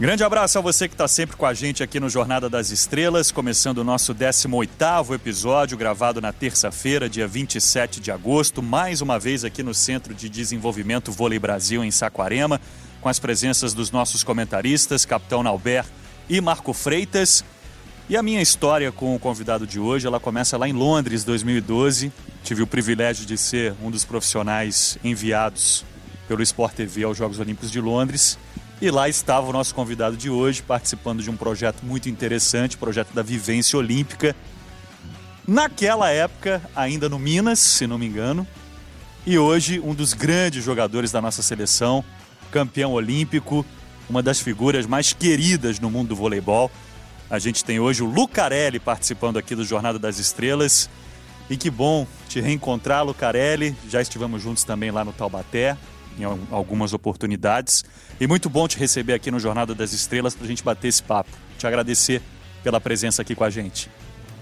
Grande abraço a você que está sempre com a gente aqui no Jornada das Estrelas, começando o nosso 18º episódio, gravado na terça-feira, dia 27 de agosto, mais uma vez aqui no Centro de Desenvolvimento Vôlei Brasil, em Saquarema, com as presenças dos nossos comentaristas, Capitão Nauber e Marco Freitas. E a minha história com o convidado de hoje, ela começa lá em Londres, 2012. Tive o privilégio de ser um dos profissionais enviados pelo Sport TV aos Jogos Olímpicos de Londres. E lá estava o nosso convidado de hoje, participando de um projeto muito interessante, projeto da Vivência Olímpica. Naquela época, ainda no Minas, se não me engano. E hoje, um dos grandes jogadores da nossa seleção, campeão olímpico, uma das figuras mais queridas no mundo do voleibol. A gente tem hoje o Lucarelli participando aqui do Jornada das Estrelas. E que bom te reencontrar, Lucarelli. Já estivemos juntos também lá no Taubaté, em algumas oportunidades. E muito bom te receber aqui no Jornada das Estrelas para a gente bater esse papo. Te agradecer pela presença aqui com a gente.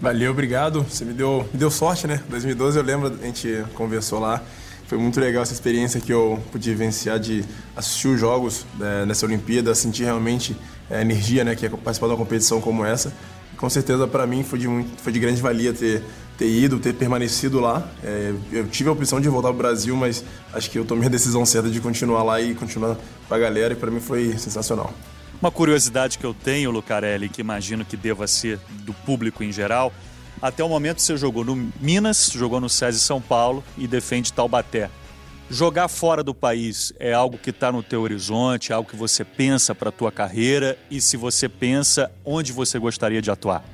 Valeu, obrigado. Você me deu, me deu sorte, né? 2012 eu lembro, a gente conversou lá. Foi muito legal essa experiência que eu pude vivenciar de assistir os jogos né, nessa Olimpíada, sentir realmente a energia né, que é participar de uma competição como essa. E, com certeza, para mim, foi de, muito, foi de grande valia ter, ter ido, ter permanecido lá. É, eu tive a opção de voltar para o Brasil, mas acho que eu tomei a decisão certa de continuar lá e continuar com a galera, e para mim foi sensacional. Uma curiosidade que eu tenho, Lucarelli, que imagino que deva ser do público em geral, até o momento você jogou no Minas, jogou no SESI São Paulo e defende Taubaté. Jogar fora do país é algo que está no teu horizonte, é algo que você pensa para a tua carreira e se você pensa, onde você gostaria de atuar?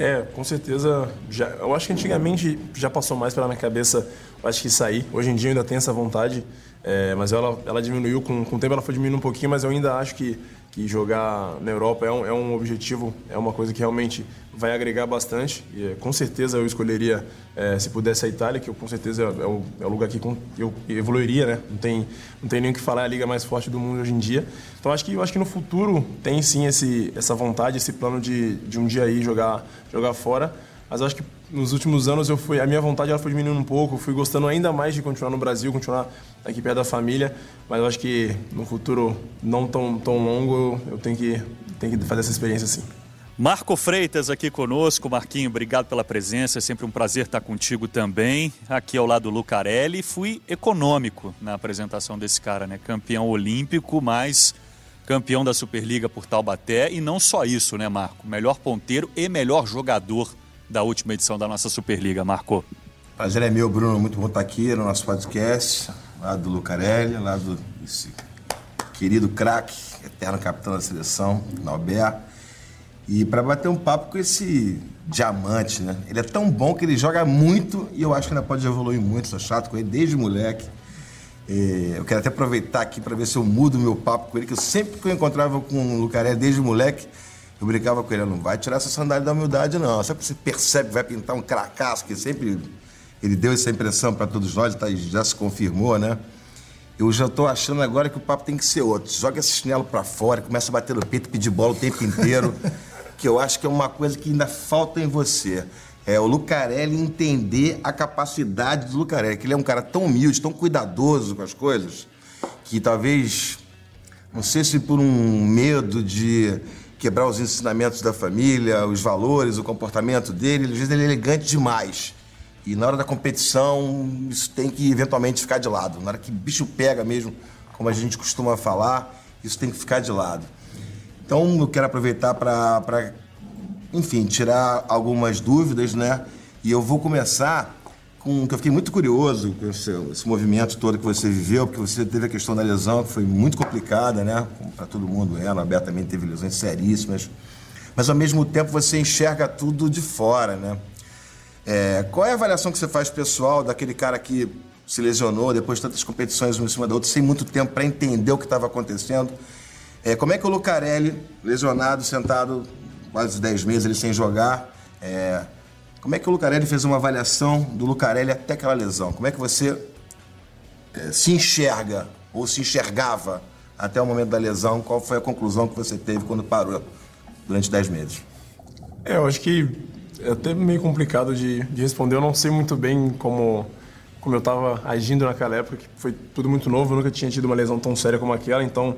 É, com certeza. Já, eu acho que antigamente já passou mais pela minha cabeça, acho que sair. Hoje em dia eu ainda tenho essa vontade, é, mas ela, ela diminuiu, com, com o tempo ela foi diminuindo um pouquinho, mas eu ainda acho que que jogar na Europa é um, é um objetivo, é uma coisa que realmente vai agregar bastante. E, é, com certeza eu escolheria, é, se pudesse, a Itália, que eu, com certeza é o, é o lugar que eu evoluiria, né? Não tem, não tem nem o que falar, é a liga mais forte do mundo hoje em dia. Então acho que, eu acho que no futuro tem sim esse, essa vontade, esse plano de, de um dia aí jogar, jogar fora. Mas acho que nos últimos anos eu fui, a minha vontade ela foi diminuindo um pouco, fui gostando ainda mais de continuar no Brasil, continuar aqui perto da família, mas eu acho que no futuro não tão, tão longo eu tenho que, tenho que fazer essa experiência sim. Marco Freitas aqui conosco. Marquinho, obrigado pela presença. É sempre um prazer estar contigo também. Aqui ao lado do Lucarelli. Fui econômico na apresentação desse cara, né? Campeão olímpico, mas campeão da Superliga por Taubaté. E não só isso, né, Marco? Melhor ponteiro e melhor jogador da última edição da nossa Superliga. Marco. Prazer é meu, Bruno. Muito bom estar aqui no nosso podcast, lá do Lucarelli, lá do esse querido craque, eterno capitão da seleção, Nauber. E para bater um papo com esse diamante, né? Ele é tão bom que ele joga muito e eu acho que ainda pode evoluir muito. Sou chato com ele desde moleque. É, eu quero até aproveitar aqui para ver se eu mudo meu papo com ele, que eu sempre que eu encontrava com o Lucarelli desde moleque, eu brincava com ele, não vai tirar essa sandália da humildade, não. Só que você percebe que vai pintar um cracaço, que sempre ele deu essa impressão para todos nós, tá, já se confirmou, né? Eu já estou achando agora que o papo tem que ser outro. Joga esse chinelo para fora, começa a bater no peito, pedir bola o tempo inteiro, que eu acho que é uma coisa que ainda falta em você. É o Lucarelli entender a capacidade do Lucarelli, que ele é um cara tão humilde, tão cuidadoso com as coisas, que talvez, não sei se por um medo de quebrar os ensinamentos da família, os valores, o comportamento dele. Às vezes ele é elegante demais. E na hora da competição, isso tem que eventualmente ficar de lado. Na hora que bicho pega mesmo, como a gente costuma falar, isso tem que ficar de lado. Então eu quero aproveitar para, enfim, tirar algumas dúvidas, né? E eu vou começar com que eu fiquei muito curioso com esse, esse, movimento todo que você viveu, porque você teve a questão da lesão, que foi muito complicada, né? Para todo mundo, ela, a também teve lesões seríssimas. Mas ao mesmo tempo você enxerga tudo de fora, né? É, qual é a avaliação que você faz pessoal daquele cara que se lesionou depois de tantas competições uma em cima da outra, sem muito tempo para entender o que estava acontecendo? É, como é que o Lucarelli, lesionado, sentado quase 10 meses ele sem jogar, é, como é que o Lucarelli fez uma avaliação do Lucarelli até aquela lesão? Como é que você é, se enxerga ou se enxergava até o momento da lesão? Qual foi a conclusão que você teve quando parou durante 10 meses? É, eu acho que é até meio complicado de, de responder. Eu não sei muito bem como, como eu estava agindo naquela época, que foi tudo muito novo. Eu nunca tinha tido uma lesão tão séria como aquela, então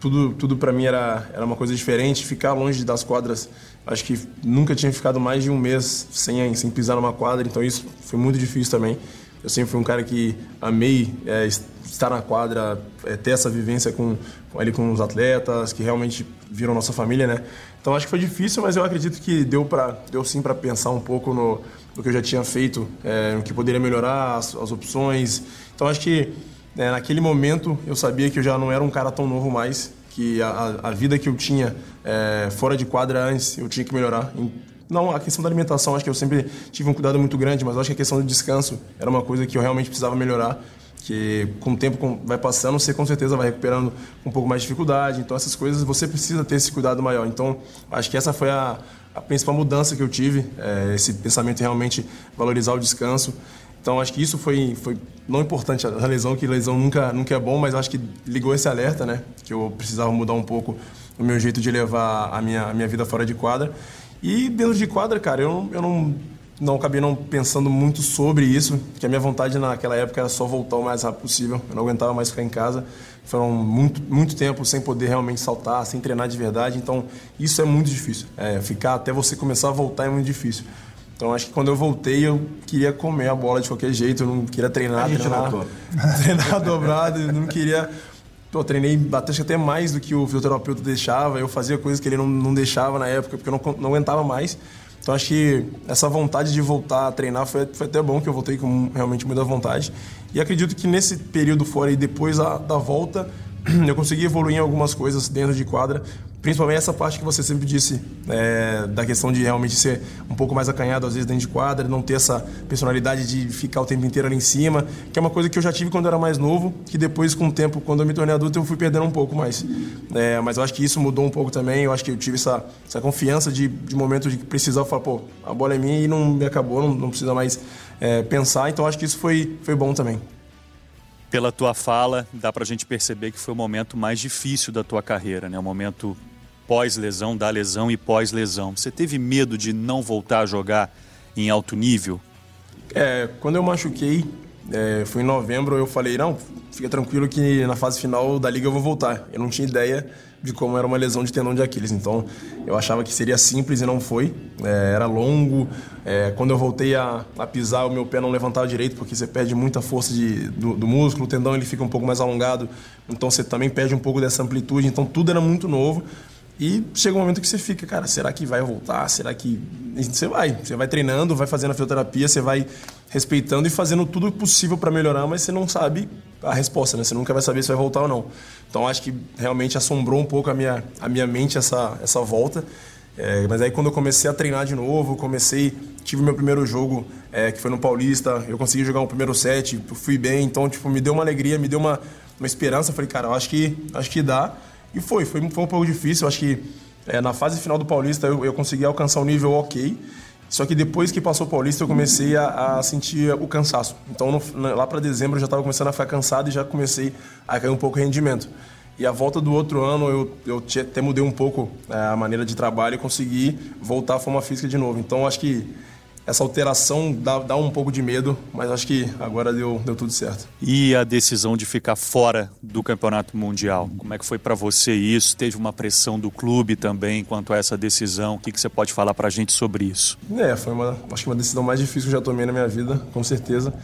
tudo, tudo para mim era, era uma coisa diferente. Ficar longe das quadras, acho que nunca tinha ficado mais de um mês sem, sem pisar numa quadra, então isso foi muito difícil também. Eu sempre fui um cara que amei é, estar na quadra, é, ter essa vivência com, ali com os atletas, que realmente viram nossa família, né? Então acho que foi difícil, mas eu acredito que deu, pra, deu sim para pensar um pouco no, no, que eu já tinha feito, é, no que poderia melhorar, as, as opções. Então acho que é, naquele momento eu sabia que eu já não era um cara tão novo mais, que a, a vida que eu tinha é, fora de quadra antes eu tinha que melhorar. Não, a questão da alimentação acho que eu sempre tive um cuidado muito grande, mas acho que a questão do descanso era uma coisa que eu realmente precisava melhorar que com o tempo vai passando, você com certeza vai recuperando um pouco mais de dificuldade. Então, essas coisas você precisa ter esse cuidado maior. Então, acho que essa foi a, a principal mudança que eu tive, é, esse pensamento realmente valorizar o descanso. Então acho que isso foi, foi não importante a lesão, que lesão nunca, nunca é bom, mas acho que ligou esse alerta, né? Que eu precisava mudar um pouco o meu jeito de levar a minha, a minha vida fora de quadra. E dentro de quadra, cara, eu, eu não, não acabei não pensando muito sobre isso, que a minha vontade naquela época era só voltar o mais rápido possível. Eu não aguentava mais ficar em casa. Foram muito, muito tempo sem poder realmente saltar, sem treinar de verdade. Então isso é muito difícil. É, ficar até você começar a voltar é muito difícil. Então acho que quando eu voltei eu queria comer a bola de qualquer jeito, eu não queria treinar, treinar, treinar dobrado, eu não queria. Pô, treinei acho até mais do que o fisioterapeuta deixava, eu fazia coisas que ele não, não deixava na época, porque eu não, não aguentava mais. Então acho que essa vontade de voltar a treinar foi, foi até bom, que eu voltei com realmente muita vontade. E acredito que nesse período fora e depois a, da volta, eu consegui evoluir em algumas coisas dentro de quadra, principalmente essa parte que você sempre disse, é, da questão de realmente ser um pouco mais acanhado às vezes dentro de quadra, não ter essa personalidade de ficar o tempo inteiro ali em cima, que é uma coisa que eu já tive quando eu era mais novo, que depois com o tempo, quando eu me tornei adulto, eu fui perdendo um pouco mais. É, mas eu acho que isso mudou um pouco também, eu acho que eu tive essa, essa confiança de, de momento de precisar falar, pô, a bola é minha e não me acabou, não, não precisa mais é, pensar, então acho que isso foi, foi bom também. Pela tua fala, dá para a gente perceber que foi o momento mais difícil da tua carreira, né? O momento pós-lesão, da lesão e pós-lesão. Você teve medo de não voltar a jogar em alto nível? É, quando eu machuquei, é, foi em novembro, eu falei, não, fica tranquilo que na fase final da liga eu vou voltar. Eu não tinha ideia de como era uma lesão de tendão de Aquiles. Então, eu achava que seria simples e não foi. É, era longo. É, quando eu voltei a, a, pisar, o meu pé não levantava direito, porque você perde muita força de, do, do, músculo, o tendão ele fica um pouco mais alongado, então você também perde um pouco dessa amplitude. Então, tudo era muito novo. E chega um momento que você fica, cara, será que vai voltar? Será que. Você vai. Você vai treinando, vai fazendo a fisioterapia, você vai respeitando e fazendo tudo possível para melhorar, mas você não sabe a resposta, né? Você nunca vai saber se vai voltar ou não. Então acho que realmente assombrou um pouco a minha, a minha mente essa, essa volta. É, mas aí quando eu comecei a treinar de novo, comecei, tive meu primeiro jogo, é, que foi no Paulista, eu consegui jogar um primeiro set, fui bem, então tipo, me deu uma alegria, me deu uma, uma esperança, falei, cara, eu acho que, acho que dá. E foi, foi, foi um pouco difícil, eu acho que é, na fase final do Paulista eu, eu consegui alcançar um nível ok, só que depois que passou o Paulista, eu comecei a, a sentir o cansaço. Então, no, lá para dezembro, eu já estava começando a ficar cansado e já comecei a cair um pouco o rendimento. E a volta do outro ano, eu, eu até mudei um pouco é, a maneira de trabalho e consegui voltar à forma física de novo. Então, acho que essa alteração dá, dá, um pouco de medo, mas acho que agora deu, deu tudo certo. E a decisão de ficar fora do campeonato mundial? Como é que foi para você isso? Teve uma pressão do clube também quanto a essa decisão? O que, que você pode falar para a gente sobre isso? É, foi uma, acho que uma decisão mais difícil que eu já tomei na minha vida, com certeza.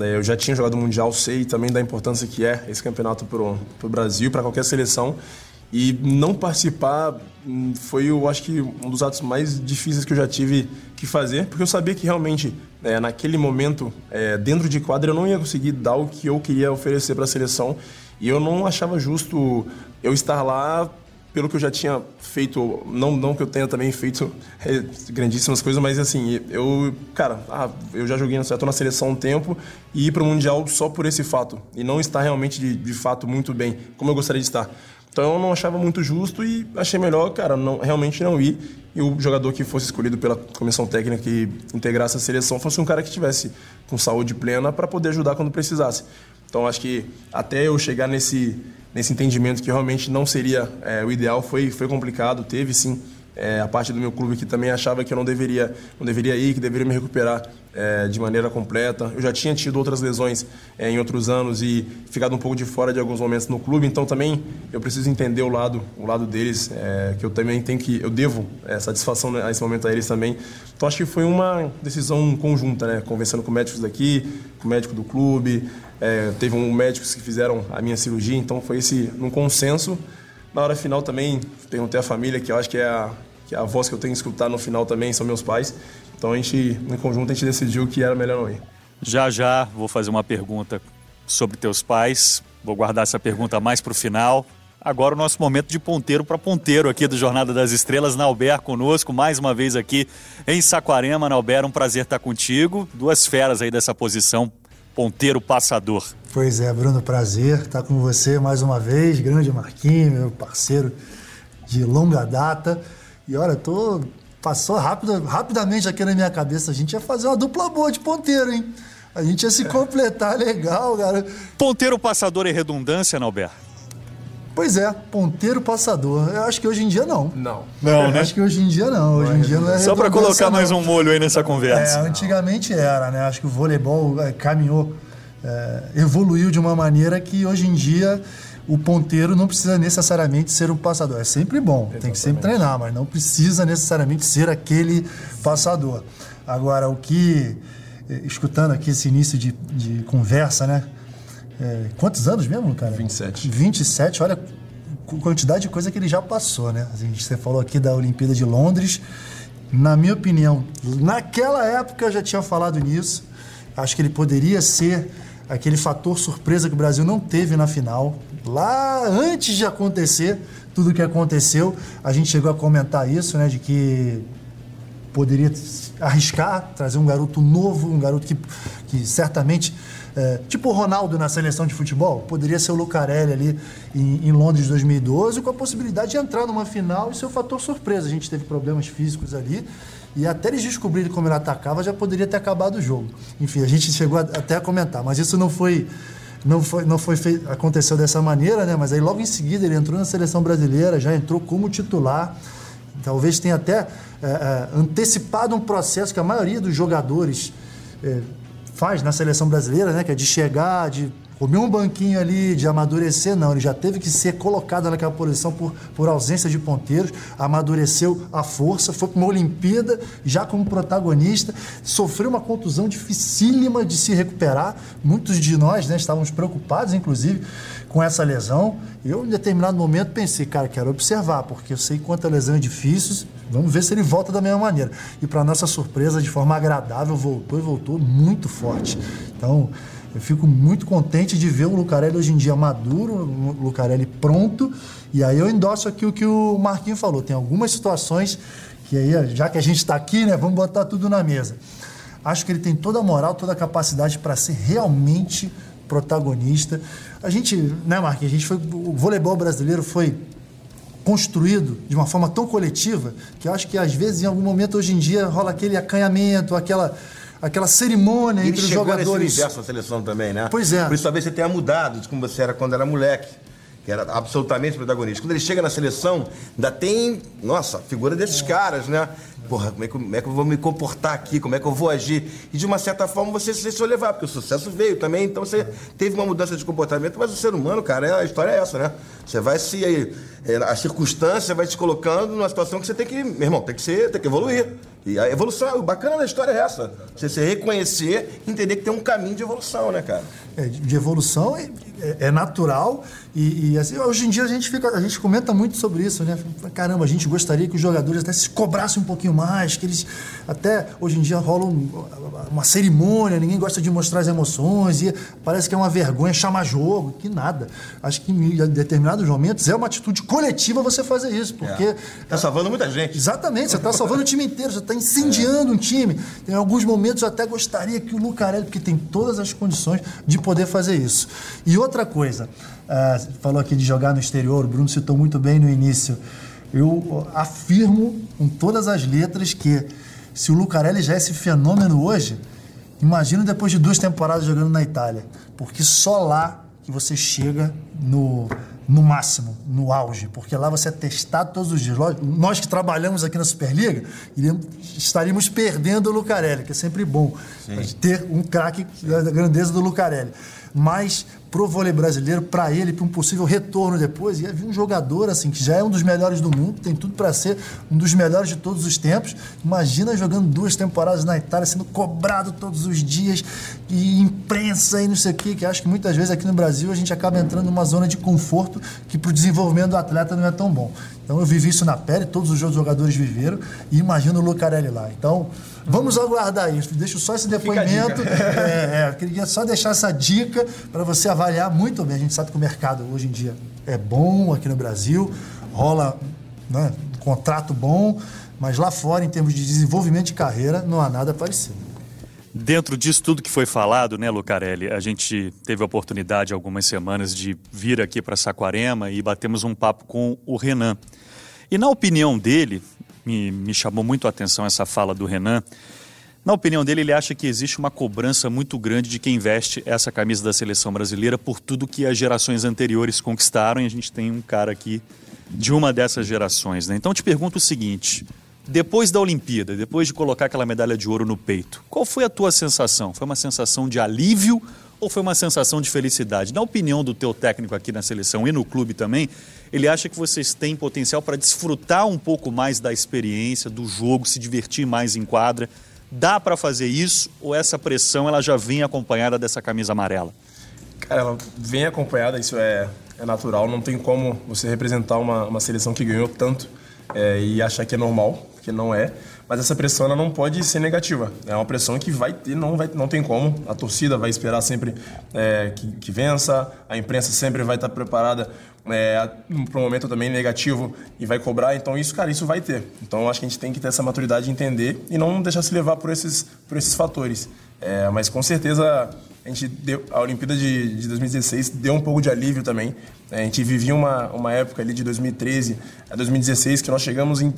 É, eu já tinha jogado Mundial, sei também da importância que é esse campeonato para o Brasil, para qualquer seleção. E não participar hum, foi, eu acho que, um dos atos mais difíceis que eu já tive que fazer, porque eu sabia que realmente, é, naquele momento, é, dentro de quadra, eu não ia conseguir dar o que eu queria oferecer para a seleção. E eu não achava justo eu estar lá pelo que eu já tinha feito, não, não que eu tenha também feito é, grandíssimas coisas, mas assim, eu, cara, ah, eu já joguei, já na seleção um tempo e ir para o Mundial só por esse fato, e não estar realmente de, de fato muito bem, como eu gostaria de estar. Então eu não achava muito justo e achei melhor, cara, não, realmente não ir. E o jogador que fosse escolhido pela comissão técnica e integrasse a seleção fosse um cara que tivesse com saúde plena para poder ajudar quando precisasse. Então acho que até eu chegar nesse, nesse entendimento que realmente não seria é, o ideal foi, foi complicado. Teve sim é, a parte do meu clube que também achava que eu não deveria, não deveria ir, que deveria me recuperar é, de maneira completa. Eu já tinha tido outras lesões é, em outros anos e ficado um pouco de fora de alguns momentos no clube, então também eu preciso entender o lado, o lado deles, é, que eu também tenho que, eu devo é, satisfação nesse momento a eles também. Então acho que foi uma decisão conjunta, né? Conversando com médicos daqui, com médico do clube, é, teve um médicos que fizeram a minha cirurgia, então foi esse num consenso. Na hora final também perguntei à família, que eu acho que é a, que é a voz que eu tenho que escutar no final também, são meus pais. Então a gente, em conjunto, a gente decidiu que era melhor não ir. Já já vou fazer uma pergunta sobre teus pais. Vou guardar essa pergunta mais para o final. Agora o nosso momento de ponteiro para ponteiro aqui do Jornada das Estrelas. Nauber conosco, mais uma vez aqui em Saquarema. Nauber, um prazer estar contigo. Duas feras aí dessa posição, ponteiro passador. Pois é, Bruno, prazer estar com você mais uma vez. Grande Marquinhos, meu parceiro de longa data. E olha, tô passou rápido, rapidamente aqui na minha cabeça. A gente ia fazer uma dupla boa de ponteiro, hein? A gente ia se completar legal, cara. Ponteiro passador é redundância, Nauber? Pois é, ponteiro passador. Eu acho que hoje em dia não. Não. Não, né? Acho que hoje em dia não. Hoje em dia não é Só para colocar não. mais um molho aí nessa conversa. É, antigamente era, né? Acho que o voleibol é, caminhou, é, evoluiu de uma maneira que hoje em dia o ponteiro não precisa necessariamente ser um passador. É sempre bom, Exatamente. tem que sempre treinar, mas não precisa necessariamente ser aquele passador. Agora, o que, eh, escutando aqui esse início de, de conversa, né? É, quantos anos mesmo, cara? 27. 27, olha a quantidade de coisa que ele já passou, né? A gente, você falou aqui da Olimpíada de Londres. Na minha opinião, naquela época eu já tinha falado nisso. Acho que ele poderia ser aquele fator surpresa que o Brasil não teve na final. Lá antes de acontecer tudo o que aconteceu, a gente chegou a comentar isso, né, de que poderia arriscar, trazer um garoto novo, um garoto que, que certamente, é, tipo o Ronaldo na seleção de futebol, poderia ser o Lucarelli ali em, em, Londres 2012, com a possibilidade de entrar numa final e ser o fator surpresa. A gente teve problemas físicos ali e até eles descobrirem como ele atacava, já poderia ter acabado o jogo. Enfim, a gente chegou a, até a comentar, mas isso não foi. Não foi, não foi aconteceu dessa maneira, né? Mas aí logo em seguida ele entrou na seleção brasileira, já entrou como titular. Talvez tenha até é, é, antecipado um processo que a maioria dos jogadores é, faz na seleção brasileira, né? Que é de chegar, de comer um banquinho ali de amadurecer, não. Ele já teve que ser colocado naquela posição por, por ausência de ponteiros, amadureceu a força, foi para uma Olimpíada já como protagonista, sofreu uma contusão dificílima de se recuperar. Muitos de nós né, estávamos preocupados, inclusive, com essa lesão. Eu, em determinado momento, pensei, cara, quero observar, porque eu sei quanta lesão é difícil, vamos ver se ele volta da mesma maneira. E, para nossa surpresa, de forma agradável, voltou e voltou muito forte. Então. Eu fico muito contente de ver o Lucarelli hoje em dia maduro, o Lucarelli pronto. E aí eu endosso aqui o que o Marquinho falou. Tem algumas situações que aí, já que a gente está aqui, né, vamos botar tudo na mesa. Acho que ele tem toda a moral, toda a capacidade para ser realmente protagonista. A gente, né, Marquinhos, a gente foi, o voleibol brasileiro foi construído de uma forma tão coletiva que eu acho que às vezes em algum momento hoje em dia rola aquele acanhamento, aquela aquela cerimônia e entre os jogadores. Ele universo na seleção também, né? Pois é. Por isso talvez você tenha mudado de como você era quando era moleque. Que era absolutamente protagonista. Quando ele chega na seleção, ainda tem, nossa, a figura desses caras, né? Porra, como é, que, como é que eu vou me comportar aqui? Como é que eu vou agir? E de uma certa forma você se deixou levar, porque o sucesso veio também, então você teve uma mudança de comportamento, mas o ser humano, cara, é, a história é essa, né? Você vai se. É, a circunstância vai te colocando numa situação que você tem que. Meu irmão, tem que ser, tem que evoluir. E a evolução, o bacana da história é essa. Você se reconhecer entender que tem um caminho de evolução, né, cara? É, de evolução é, é natural e, e, assim, hoje em dia a gente fica, a gente comenta muito sobre isso, né? Caramba, a gente gostaria que os jogadores até se cobrassem um pouquinho mais, que eles até hoje em dia rola uma cerimônia, ninguém gosta de mostrar as emoções e parece que é uma vergonha chamar jogo, que nada. Acho que em determinados momentos é uma atitude coletiva você fazer isso, porque é. tá salvando muita gente. Exatamente, você está salvando o time inteiro, você está incendiando é. um time. Em alguns momentos eu até gostaria que o Lucarelli, porque tem todas as condições de poder fazer isso. E outra coisa, uh, falou aqui de jogar no exterior, o Bruno citou muito bem no início. Eu afirmo com todas as letras que se o Lucarelli já é esse fenômeno hoje, imagina depois de duas temporadas jogando na Itália. Porque só lá que você chega no, no máximo, no auge, porque lá você é testado todos os dias. Nós que trabalhamos aqui na Superliga, estaríamos perdendo o Lucarelli, que é sempre bom ter um craque da grandeza do Lucarelli. Mas pro vôlei brasileiro, para ele, para um possível retorno depois, ia vir um jogador assim que já é um dos melhores do mundo, tem tudo para ser um dos melhores de todos os tempos. Imagina jogando duas temporadas na Itália, sendo cobrado todos os dias e imprensa e não sei o quê, que acho que muitas vezes aqui no Brasil a gente acaba entrando numa zona de conforto que para o desenvolvimento do atleta não é tão bom. Então eu vivi isso na pele, todos os jogadores viveram e imagino o Lucarelli lá. Então Vamos aguardar isso. Deixo só esse depoimento. É, é, queria só deixar essa dica para você avaliar muito bem. A gente sabe que o mercado hoje em dia é bom aqui no Brasil, rola né, um contrato bom, mas lá fora, em termos de desenvolvimento de carreira, não há nada parecido. Dentro disso tudo que foi falado, né, Lucarelli, a gente teve a oportunidade algumas semanas de vir aqui para Saquarema e batemos um papo com o Renan. E na opinião dele, me, me chamou muito a atenção essa fala do Renan. Na opinião dele, ele acha que existe uma cobrança muito grande de quem veste essa camisa da seleção brasileira por tudo que as gerações anteriores conquistaram, e a gente tem um cara aqui de uma dessas gerações. Né? Então, te pergunto o seguinte: depois da Olimpíada, depois de colocar aquela medalha de ouro no peito, qual foi a tua sensação? Foi uma sensação de alívio ou foi uma sensação de felicidade? Na opinião do teu técnico aqui na seleção e no clube também, ele acha que vocês têm potencial para desfrutar um pouco mais da experiência, do jogo, se divertir mais em quadra. Dá para fazer isso ou essa pressão ela já vem acompanhada dessa camisa amarela? Cara, ela vem acompanhada, isso é, é natural. Não tem como você representar uma, uma seleção que ganhou tanto é, e achar que é normal, que não é. Mas essa pressão não pode ser negativa. É uma pressão que vai ter, não, vai, não tem como. A torcida vai esperar sempre é, que, que, vença, a imprensa sempre vai estar preparada é, para um momento também negativo e vai cobrar. Então, isso, cara, isso vai ter. Então, acho que a gente tem que ter essa maturidade de entender e não deixar se levar por esses, por esses fatores. É, mas com certeza a gente deu, a Olimpíada de, de 2016 deu um pouco de alívio também. É, a gente vivia uma, uma época ali de 2013 a 2016 que nós chegamos em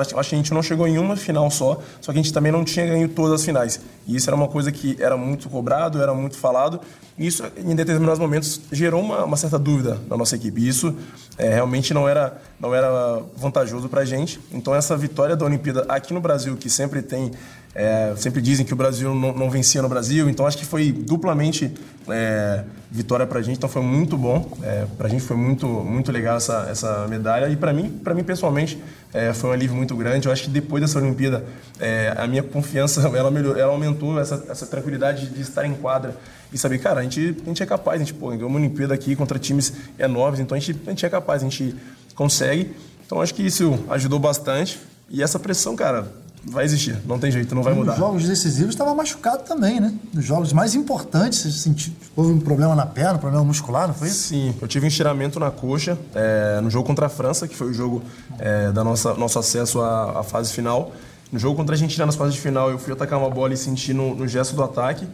acho que a gente não chegou em uma final só, só que a gente também não tinha ganho todas as finais. E isso era uma coisa que era muito cobrado, era muito falado, e isso, em determinados momentos, gerou uma, uma certa dúvida na nossa equipe. E isso é, realmente não era, não era vantajoso para a gente. Então, essa vitória da Olimpíada aqui no Brasil, que sempre tem é, sempre dizem que o Brasil não, não, vencia no Brasil, então acho que foi duplamente é, vitória para a gente, então foi muito bom. É, para a gente foi muito, muito legal essa, essa medalha e para mim, para mim pessoalmente, é, foi um alívio muito grande. Eu acho que depois dessa Olimpíada, é, a minha confiança ela, melhorou, ela aumentou, essa, essa tranquilidade de estar em quadra e saber, cara, a gente, a gente é capaz, a gente pô, ganhou uma Olimpíada aqui contra times enormes, então a gente, a gente é capaz, a gente consegue. Então acho que isso ajudou bastante. E essa pressão, cara, vai existir, não tem jeito, não vai mudar. Nos jogos decisivos estava machucado também, né? Nos jogos mais importantes, você sentiu, houve um problema na perna, um problema muscular, não foi isso? Sim, eu tive um estiramento na coxa é, no jogo contra a França, que foi o jogo é, da nossa nosso acesso à, à, fase final. No jogo contra a Argentina, nas fases de final, eu fui atacar uma bola e senti no, no gesto do ataque.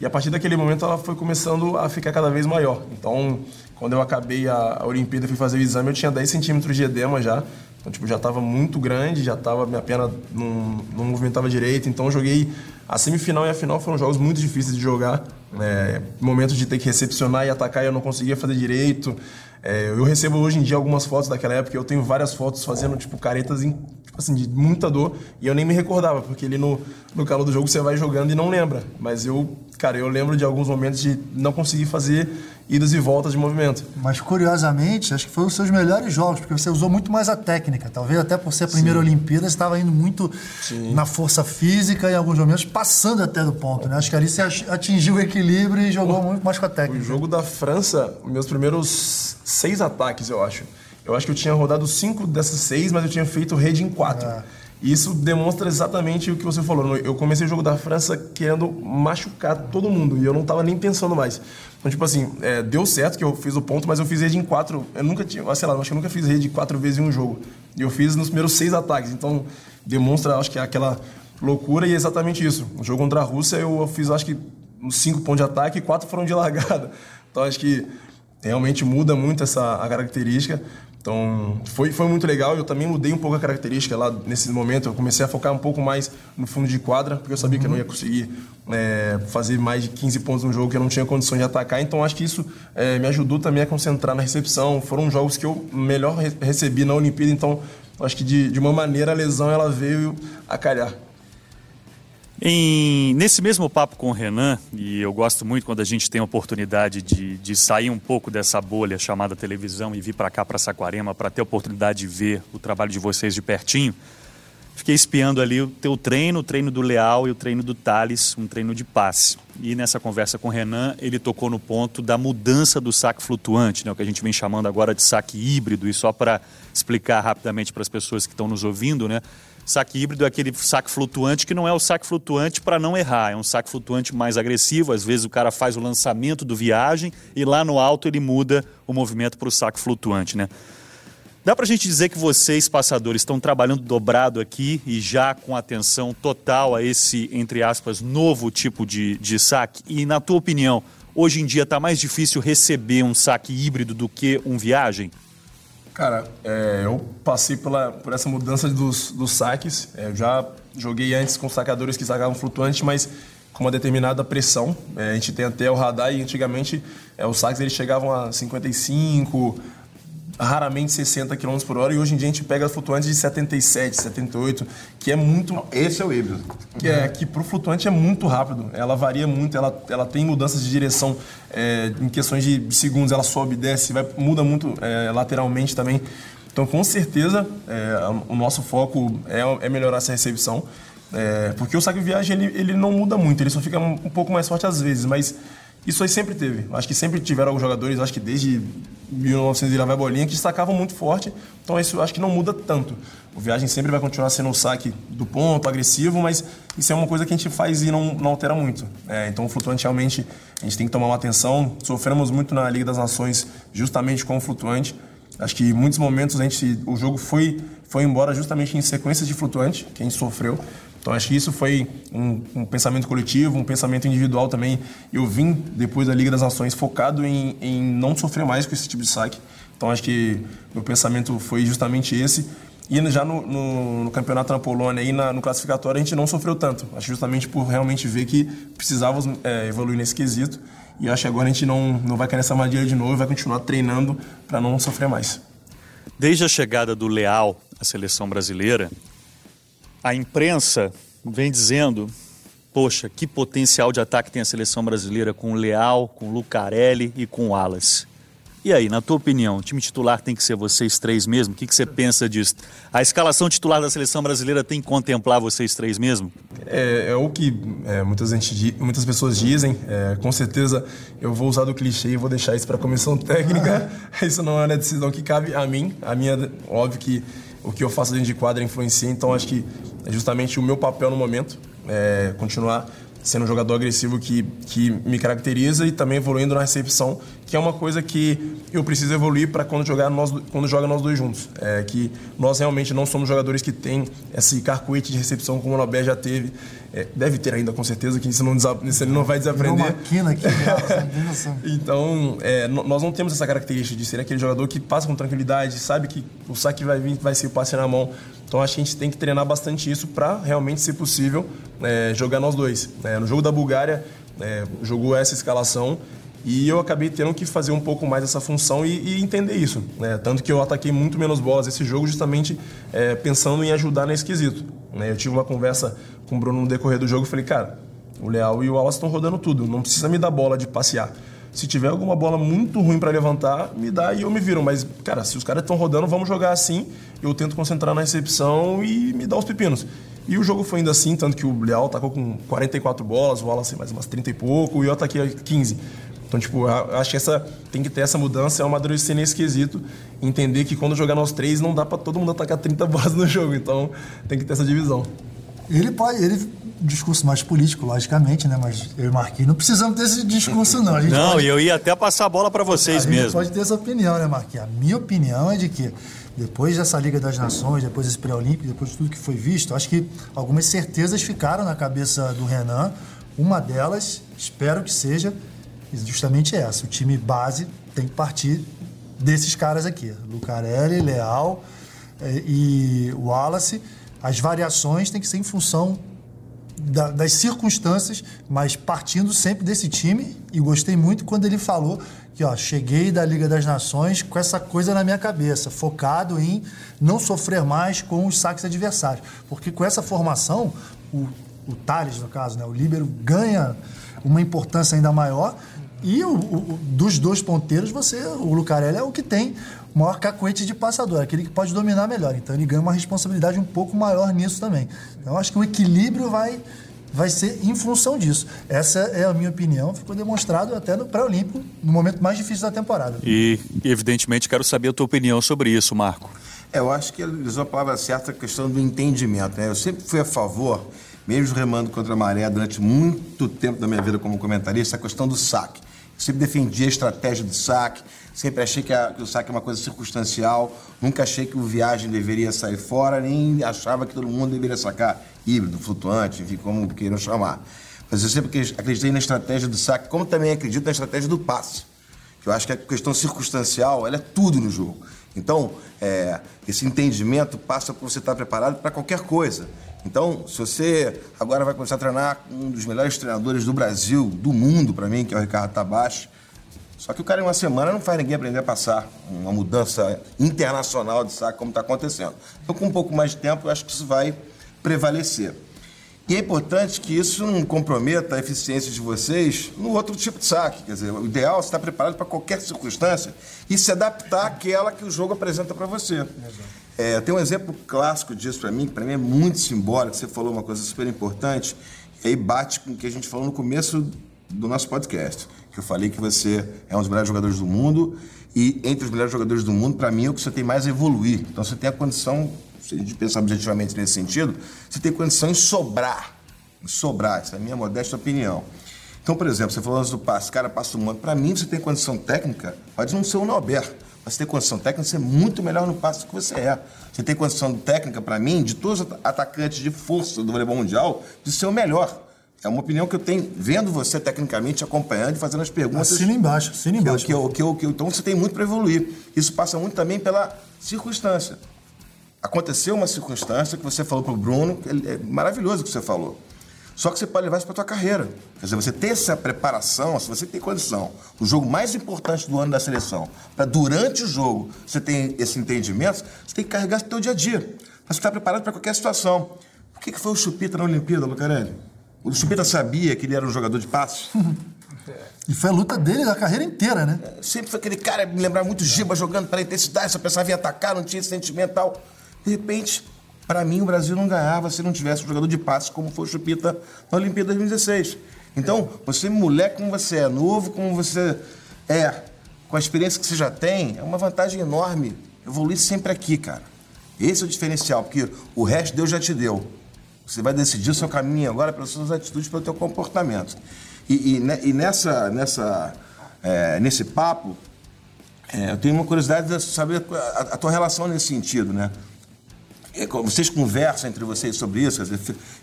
E a partir daquele momento ela foi começando a ficar cada vez maior. Então, quando eu acabei a, a Olimpíada e fui fazer o exame, eu tinha 10 centímetros de edema já. Então, tipo, já estava muito grande, já estava minha perna não, não movimentava direito. Então, eu joguei a semifinal e a final foram jogos muito difíceis de jogar. É, momentos de ter que recepcionar e atacar e eu não conseguia fazer direito. É, eu recebo hoje em dia algumas fotos daquela época. Eu tenho várias fotos fazendo tipo caretas em, tipo assim, de muita dor e eu nem me recordava porque ali no, no calor do jogo você vai jogando e não lembra. Mas eu, cara, eu lembro de alguns momentos de não conseguir fazer idas e voltas de movimento. Mas curiosamente, acho que foi um dos seus melhores jogos, porque você usou muito mais a técnica. Talvez até por ser a primeira Sim. Olimpíada, você estava indo muito Sim. na força física em alguns momentos, passando até do ponto. Né? Acho que ali você atingiu o equilíbrio e jogou o, muito mais com a técnica. O jogo da França, meus primeiros seis ataques, eu acho. Eu acho que eu tinha rodado cinco dessas seis, mas eu tinha feito rede em quatro. É. E isso demonstra exatamente o que você falou. Eu comecei o jogo da França querendo machucar todo mundo e eu não estava nem pensando mais. Então, tipo assim, é, deu certo que eu fiz o ponto, mas eu fiz rede em quatro. Eu nunca tinha, sei lá, acho que eu nunca fiz rede quatro vezes em um jogo. E eu fiz nos primeiros seis ataques. Então, demonstra, acho que, aquela loucura e é exatamente isso. No jogo contra a Rússia, eu fiz, acho que, cinco pontos de ataque e quatro foram de largada. Então, acho que realmente muda muito essa a característica. Então, foi, foi muito legal. Eu também mudei um pouco a característica lá nesse momento. Eu comecei a focar um pouco mais no fundo de quadra, porque eu sabia uhum. que eu não ia conseguir é, fazer mais de 15 pontos no jogo, que eu não tinha condições de atacar. Então, acho que isso é, me ajudou também a concentrar na recepção. Foram jogos que eu melhor recebi na Olimpíada. Então, acho que de, de uma maneira a lesão ela veio a calhar. Em, nesse mesmo papo com o Renan, e eu gosto muito quando a gente tem a oportunidade de, de sair um pouco dessa bolha chamada televisão e vir para cá, para Saquarema, para ter a oportunidade de ver o trabalho de vocês de pertinho, fiquei espiando ali o teu treino, o treino do Leal e o treino do Thales, um treino de passe. E nessa conversa com o Renan, ele tocou no ponto da mudança do saque flutuante, né, o que a gente vem chamando agora de saque híbrido, e só para explicar rapidamente para as pessoas que estão nos ouvindo, né? Saque híbrido é aquele saque flutuante que não é o saque flutuante para não errar, é um saque flutuante mais agressivo. Às vezes o cara faz o lançamento do viagem e lá no alto ele muda o movimento para o saque flutuante, né? Dá para a gente dizer que vocês, passadores, estão trabalhando dobrado aqui e já com atenção total a esse, entre aspas, novo tipo de, de saque? E, na tua opinião, hoje em dia está mais difícil receber um saque híbrido do que um viagem? Cara, é, eu passei pela, por essa mudança dos, dos saques. É, eu já joguei antes com sacadores que sacavam flutuante, mas com uma determinada pressão. É, a gente tem até o radar e antigamente é, os saques eles chegavam a 55, raramente 60 km por hora e hoje em dia a gente pega flutuantes de 77, 78, que é muito. Esse é o híbrido. Que, é, que para o flutuante é muito rápido. Ela varia muito, ela, ela tem mudanças de direção é, em questões de segundos, ela sobe, desce, vai, muda muito é, lateralmente também. Então, com certeza, é, o nosso foco é, é melhorar essa recepção. É, porque o saque de viagem ele, ele não muda muito, ele só fica um, um pouco mais forte às vezes, mas isso aí sempre teve. Acho que sempre tiveram alguns jogadores, acho que desde 1900 e lá vai bolinha, que destacavam muito forte. Então isso acho que não muda tanto. O Viagem sempre vai continuar sendo o saque do ponto, agressivo, mas isso é uma coisa que a gente faz e não, não altera muito. É, então o flutuante realmente a gente tem que tomar uma atenção. Sofremos muito na Liga das Nações justamente com o flutuante. Acho que em muitos momentos a gente, o jogo foi, foi embora justamente em sequências de flutuante que a gente sofreu. Então acho que isso foi um, um, pensamento coletivo, um pensamento individual também. Eu vim depois da Liga das Nações focado em, em não sofrer mais com esse tipo de saque. Então acho que meu pensamento foi justamente esse. E já no, no, no campeonato na Polônia e na, no classificatório a gente não sofreu tanto. Acho justamente por realmente ver que precisávamos é, evoluir nesse quesito. E acho que agora a gente não, não vai cair nessa armadilha de novo, vai continuar treinando para não sofrer mais. Desde a chegada do Leal à seleção brasileira, a imprensa vem dizendo: poxa, que potencial de ataque tem a seleção brasileira com o Leal, com o Lucarelli e com o Wallace. E aí, na tua opinião, o time titular tem que ser vocês três mesmo? O que, que você pensa disso? A escalação titular da seleção brasileira tem que contemplar vocês três mesmo? É, é o que é, muitas, gente, muitas pessoas dizem. É, com certeza eu vou usar do clichê e vou deixar isso para a comissão técnica. isso não é uma decisão que cabe a mim. A minha, óbvio que o que eu faço dentro de quadra influencia, então acho que é justamente o meu papel no momento, é continuar sendo um jogador agressivo que, que me caracteriza e também evoluindo na recepção, que é uma coisa que eu preciso evoluir para quando jogar nós quando joga nós dois juntos. É que nós realmente não somos jogadores que têm esse carcoete de recepção como o Nobé já teve. É, deve ter ainda com certeza, que isso, não, isso ele não vai desaprender. Uma aqui, então, é, nós não temos essa característica de ser aquele jogador que passa com tranquilidade, sabe que o saque vai vir, vai ser o passe na mão. Então acho que a gente tem que treinar bastante isso para realmente, se possível, é, jogar nós dois. É, no jogo da Bulgária, é, jogou essa escalação e eu acabei tendo que fazer um pouco mais essa função e, e entender isso. Né? Tanto que eu ataquei muito menos bolas esse jogo, justamente é, pensando em ajudar nesse quesito. Né? Eu tive uma conversa com o Bruno no decorrer do jogo e falei, cara, o Leal e o Wallace estão rodando tudo, não precisa me dar bola de passear. Se tiver alguma bola muito ruim para levantar, me dá e eu me viro. Mas, cara, se os caras estão rodando, vamos jogar assim. Eu tento concentrar na recepção e me dar os pepinos. E o jogo foi indo assim, tanto que o Leal tacou com 44 bolas, o Wallace mais umas 30 e pouco, e eu ataquei 15. Então, tipo, acho que essa tem que ter essa mudança, é uma amadurecer nesse quesito, entender que quando jogar nós três não dá para todo mundo atacar 30 bolas no jogo, então tem que ter essa divisão. Ele pode, ele discurso mais político, logicamente, né? Mas eu e Marquinhos não precisamos ter esse discurso, não. não, pode... eu ia até passar a bola para vocês a mesmo. Pode ter essa opinião, né, Marquinhos? A minha opinião é de que depois dessa Liga das Nações, depois desse pré-olímpico, depois de tudo que foi visto, acho que algumas certezas ficaram na cabeça do Renan. Uma delas, espero que seja justamente essa. O time base tem que partir desses caras aqui, Lucarelli, Leal eh, e Wallace. As variações têm que ser em função da, das circunstâncias, mas partindo sempre desse time. E gostei muito quando ele falou que ó, cheguei da Liga das Nações com essa coisa na minha cabeça, focado em não sofrer mais com os saques adversários. Porque com essa formação, o, o Thales, no caso, né, o Líbero ganha uma importância ainda maior. E o, o, dos dois ponteiros, você, o Lucarelli é o que tem maior cacuete de passador, aquele que pode dominar melhor. Então ele ganha uma responsabilidade um pouco maior nisso também. Então acho que o equilíbrio vai vai ser em função disso. Essa é a minha opinião, ficou demonstrado até no pré-olímpico, no momento mais difícil da temporada. E, evidentemente, quero saber a tua opinião sobre isso, Marco. É, eu acho que ele usou a palavra certa, a questão do entendimento. Né? Eu sempre fui a favor, mesmo remando contra a maré durante muito tempo da minha vida como comentarista, a questão do saque. Eu sempre defendi a estratégia do saque, sempre achei que, a, que, o saque é uma coisa circunstancial, nunca achei que o viagem deveria sair fora, nem achava que todo mundo deveria sacar híbrido, flutuante, enfim, como queiram chamar. Mas eu sempre acreditei na estratégia do saque, como também acredito na estratégia do passe. Eu acho que a questão circunstancial ela é tudo no jogo. Então, é, esse entendimento passa por você estar preparado para qualquer coisa. Então, se você agora vai começar a treinar com um dos melhores treinadores do Brasil, do mundo, para mim, que é o Ricardo Tabachi, só que o cara em uma semana não faz ninguém aprender a passar uma mudança internacional de saque como está acontecendo. Então, com um pouco mais de tempo, eu acho que isso vai prevalecer. E é importante que isso não comprometa a eficiência de vocês no outro tipo de saque. Quer dizer, o ideal é estar preparado para qualquer circunstância e se adaptar àquela que o jogo apresenta para você. É, tem um exemplo clássico disso para mim, que para mim é muito simbólico. Você falou uma coisa super importante, e aí bate com o que a gente falou no começo do nosso podcast. Que eu falei que você é um dos melhores jogadores do mundo e entre os melhores jogadores do mundo, para mim, é o que você tem mais a evoluir. Então você tem a condição se a gente pensar objetivamente nesse sentido, você tem condição em sobrar. Em sobrar, essa é a minha modesta opinião. Então, por exemplo, você falou antes do passe, cara passa um ano. Para mim, você tem condição técnica, pode não ser o Nauber, mas você tem condição técnica de ser muito melhor no passe do que você é. Você tem condição técnica, para mim, de todos os atacantes de força do voleibol mundial, de ser o melhor. É uma opinião que eu tenho vendo você tecnicamente acompanhando e fazendo as perguntas. Assina embaixo, assina embaixo. Que eu, que eu, que eu, então você tem muito para evoluir. Isso passa muito também pela circunstância aconteceu uma circunstância que você falou para o Bruno, é maravilhoso o que você falou. Só que você pode levar isso para a tua carreira. Quer dizer, você ter essa preparação, se você tem condição, o jogo mais importante do ano da seleção, para durante o jogo você tem esse entendimento, você tem que carregar isso no teu dia a dia. Para você estar preparado para qualquer situação. O que, que foi o Chupita na Olimpíada, Lucarelli? O Chupita sabia que ele era um jogador de passe? E foi a luta dele da carreira inteira, né? É, sempre foi aquele cara, me lembrar muito Giba jogando para intensidade, só pensava em atacar, não tinha esse sentimento e tal. De repente, para mim, o Brasil não ganhava se não tivesse um jogador de passe como foi o Chupita na Olimpíada 2016. Então, você, moleque como você é, novo como você é, com a experiência que você já tem, é uma vantagem enorme evoluir sempre aqui, cara. Esse é o diferencial, porque o resto Deus já te deu. Você vai decidir o seu caminho agora pelas suas atitudes, pelo teu comportamento. E, e, e nessa, nessa, é, nesse papo, é, eu tenho uma curiosidade de saber a, a tua relação nesse sentido, né? É, vocês conversam entre vocês sobre isso?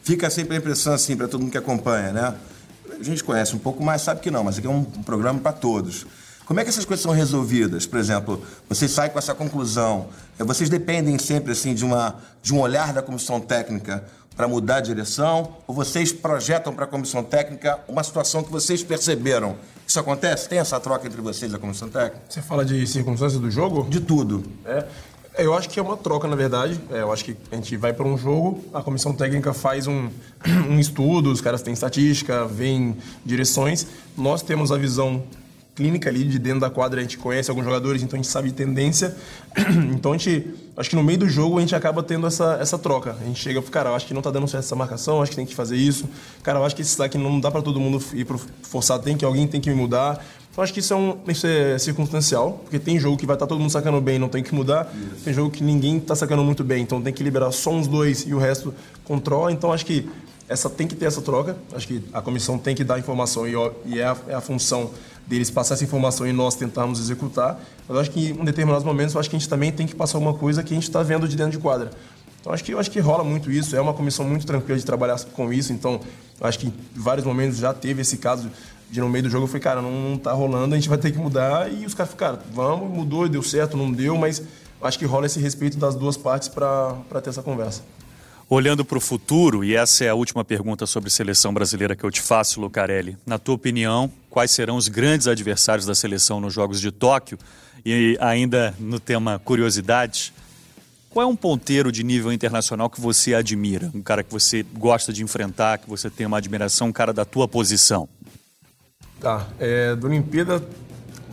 Fica sempre a impressão assim para todo mundo que acompanha, né? A gente conhece um pouco mais, sabe que não, mas aqui é um programa para todos. Como é que essas coisas são resolvidas? Por exemplo, vocês saem com essa conclusão, é, vocês dependem sempre assim de, uma, de um olhar da comissão técnica para mudar a direção, ou vocês projetam para a comissão técnica uma situação que vocês perceberam? Isso acontece? Tem essa troca entre vocês e a comissão técnica? Você fala de circunstâncias do jogo? De tudo. É. Eu acho que é uma troca, na verdade. É, eu acho que a gente vai para um jogo, a comissão técnica faz um, um estudo, os caras têm estatística, veem direções. Nós temos a visão clínica ali de dentro da quadra, a gente conhece alguns jogadores, então a gente sabe de tendência. Então a gente, acho que no meio do jogo a gente acaba tendo essa, essa troca. A gente chega, cara, eu acho que não tá dando certo essa marcação, acho que tem que fazer isso. Cara, eu acho que esse daqui não dá para todo mundo ir pro forçado, tem que alguém tem que me mudar. Então acho que isso é, um, isso é circunstancial, porque tem jogo que vai estar tá todo mundo sacando bem, não tem que mudar. Isso. Tem jogo que ninguém está sacando muito bem, então tem que liberar só uns dois e o resto controla. Então acho que essa tem que ter essa troca. Acho que a comissão tem que dar informação e, e é, a, é, a, função deles passar essa informação e nós tentarmos executar. Mas acho que em determinados momentos, acho que a gente também tem que passar alguma coisa que a gente está vendo de dentro de quadra. Então acho que eu acho que rola muito isso. É uma comissão muito tranquila de trabalhar com isso. Então acho que em vários momentos já teve esse caso de no meio do jogo eu falei, cara, não, não tá rolando, a gente vai ter que mudar. E os caras ficaram, vamos, mudou, deu certo, não deu, mas acho que rola esse respeito das duas partes para ter essa conversa. Olhando para o futuro, e essa é a última pergunta sobre seleção brasileira que eu te faço, Lucarelli. Na tua opinião, quais serão os grandes adversários da seleção nos Jogos de Tóquio? E ainda no tema curiosidades, qual é um ponteiro de nível internacional que você admira? Um cara que você gosta de enfrentar, que você tem uma admiração, um cara da tua posição? Tá, é, do Olimpíada,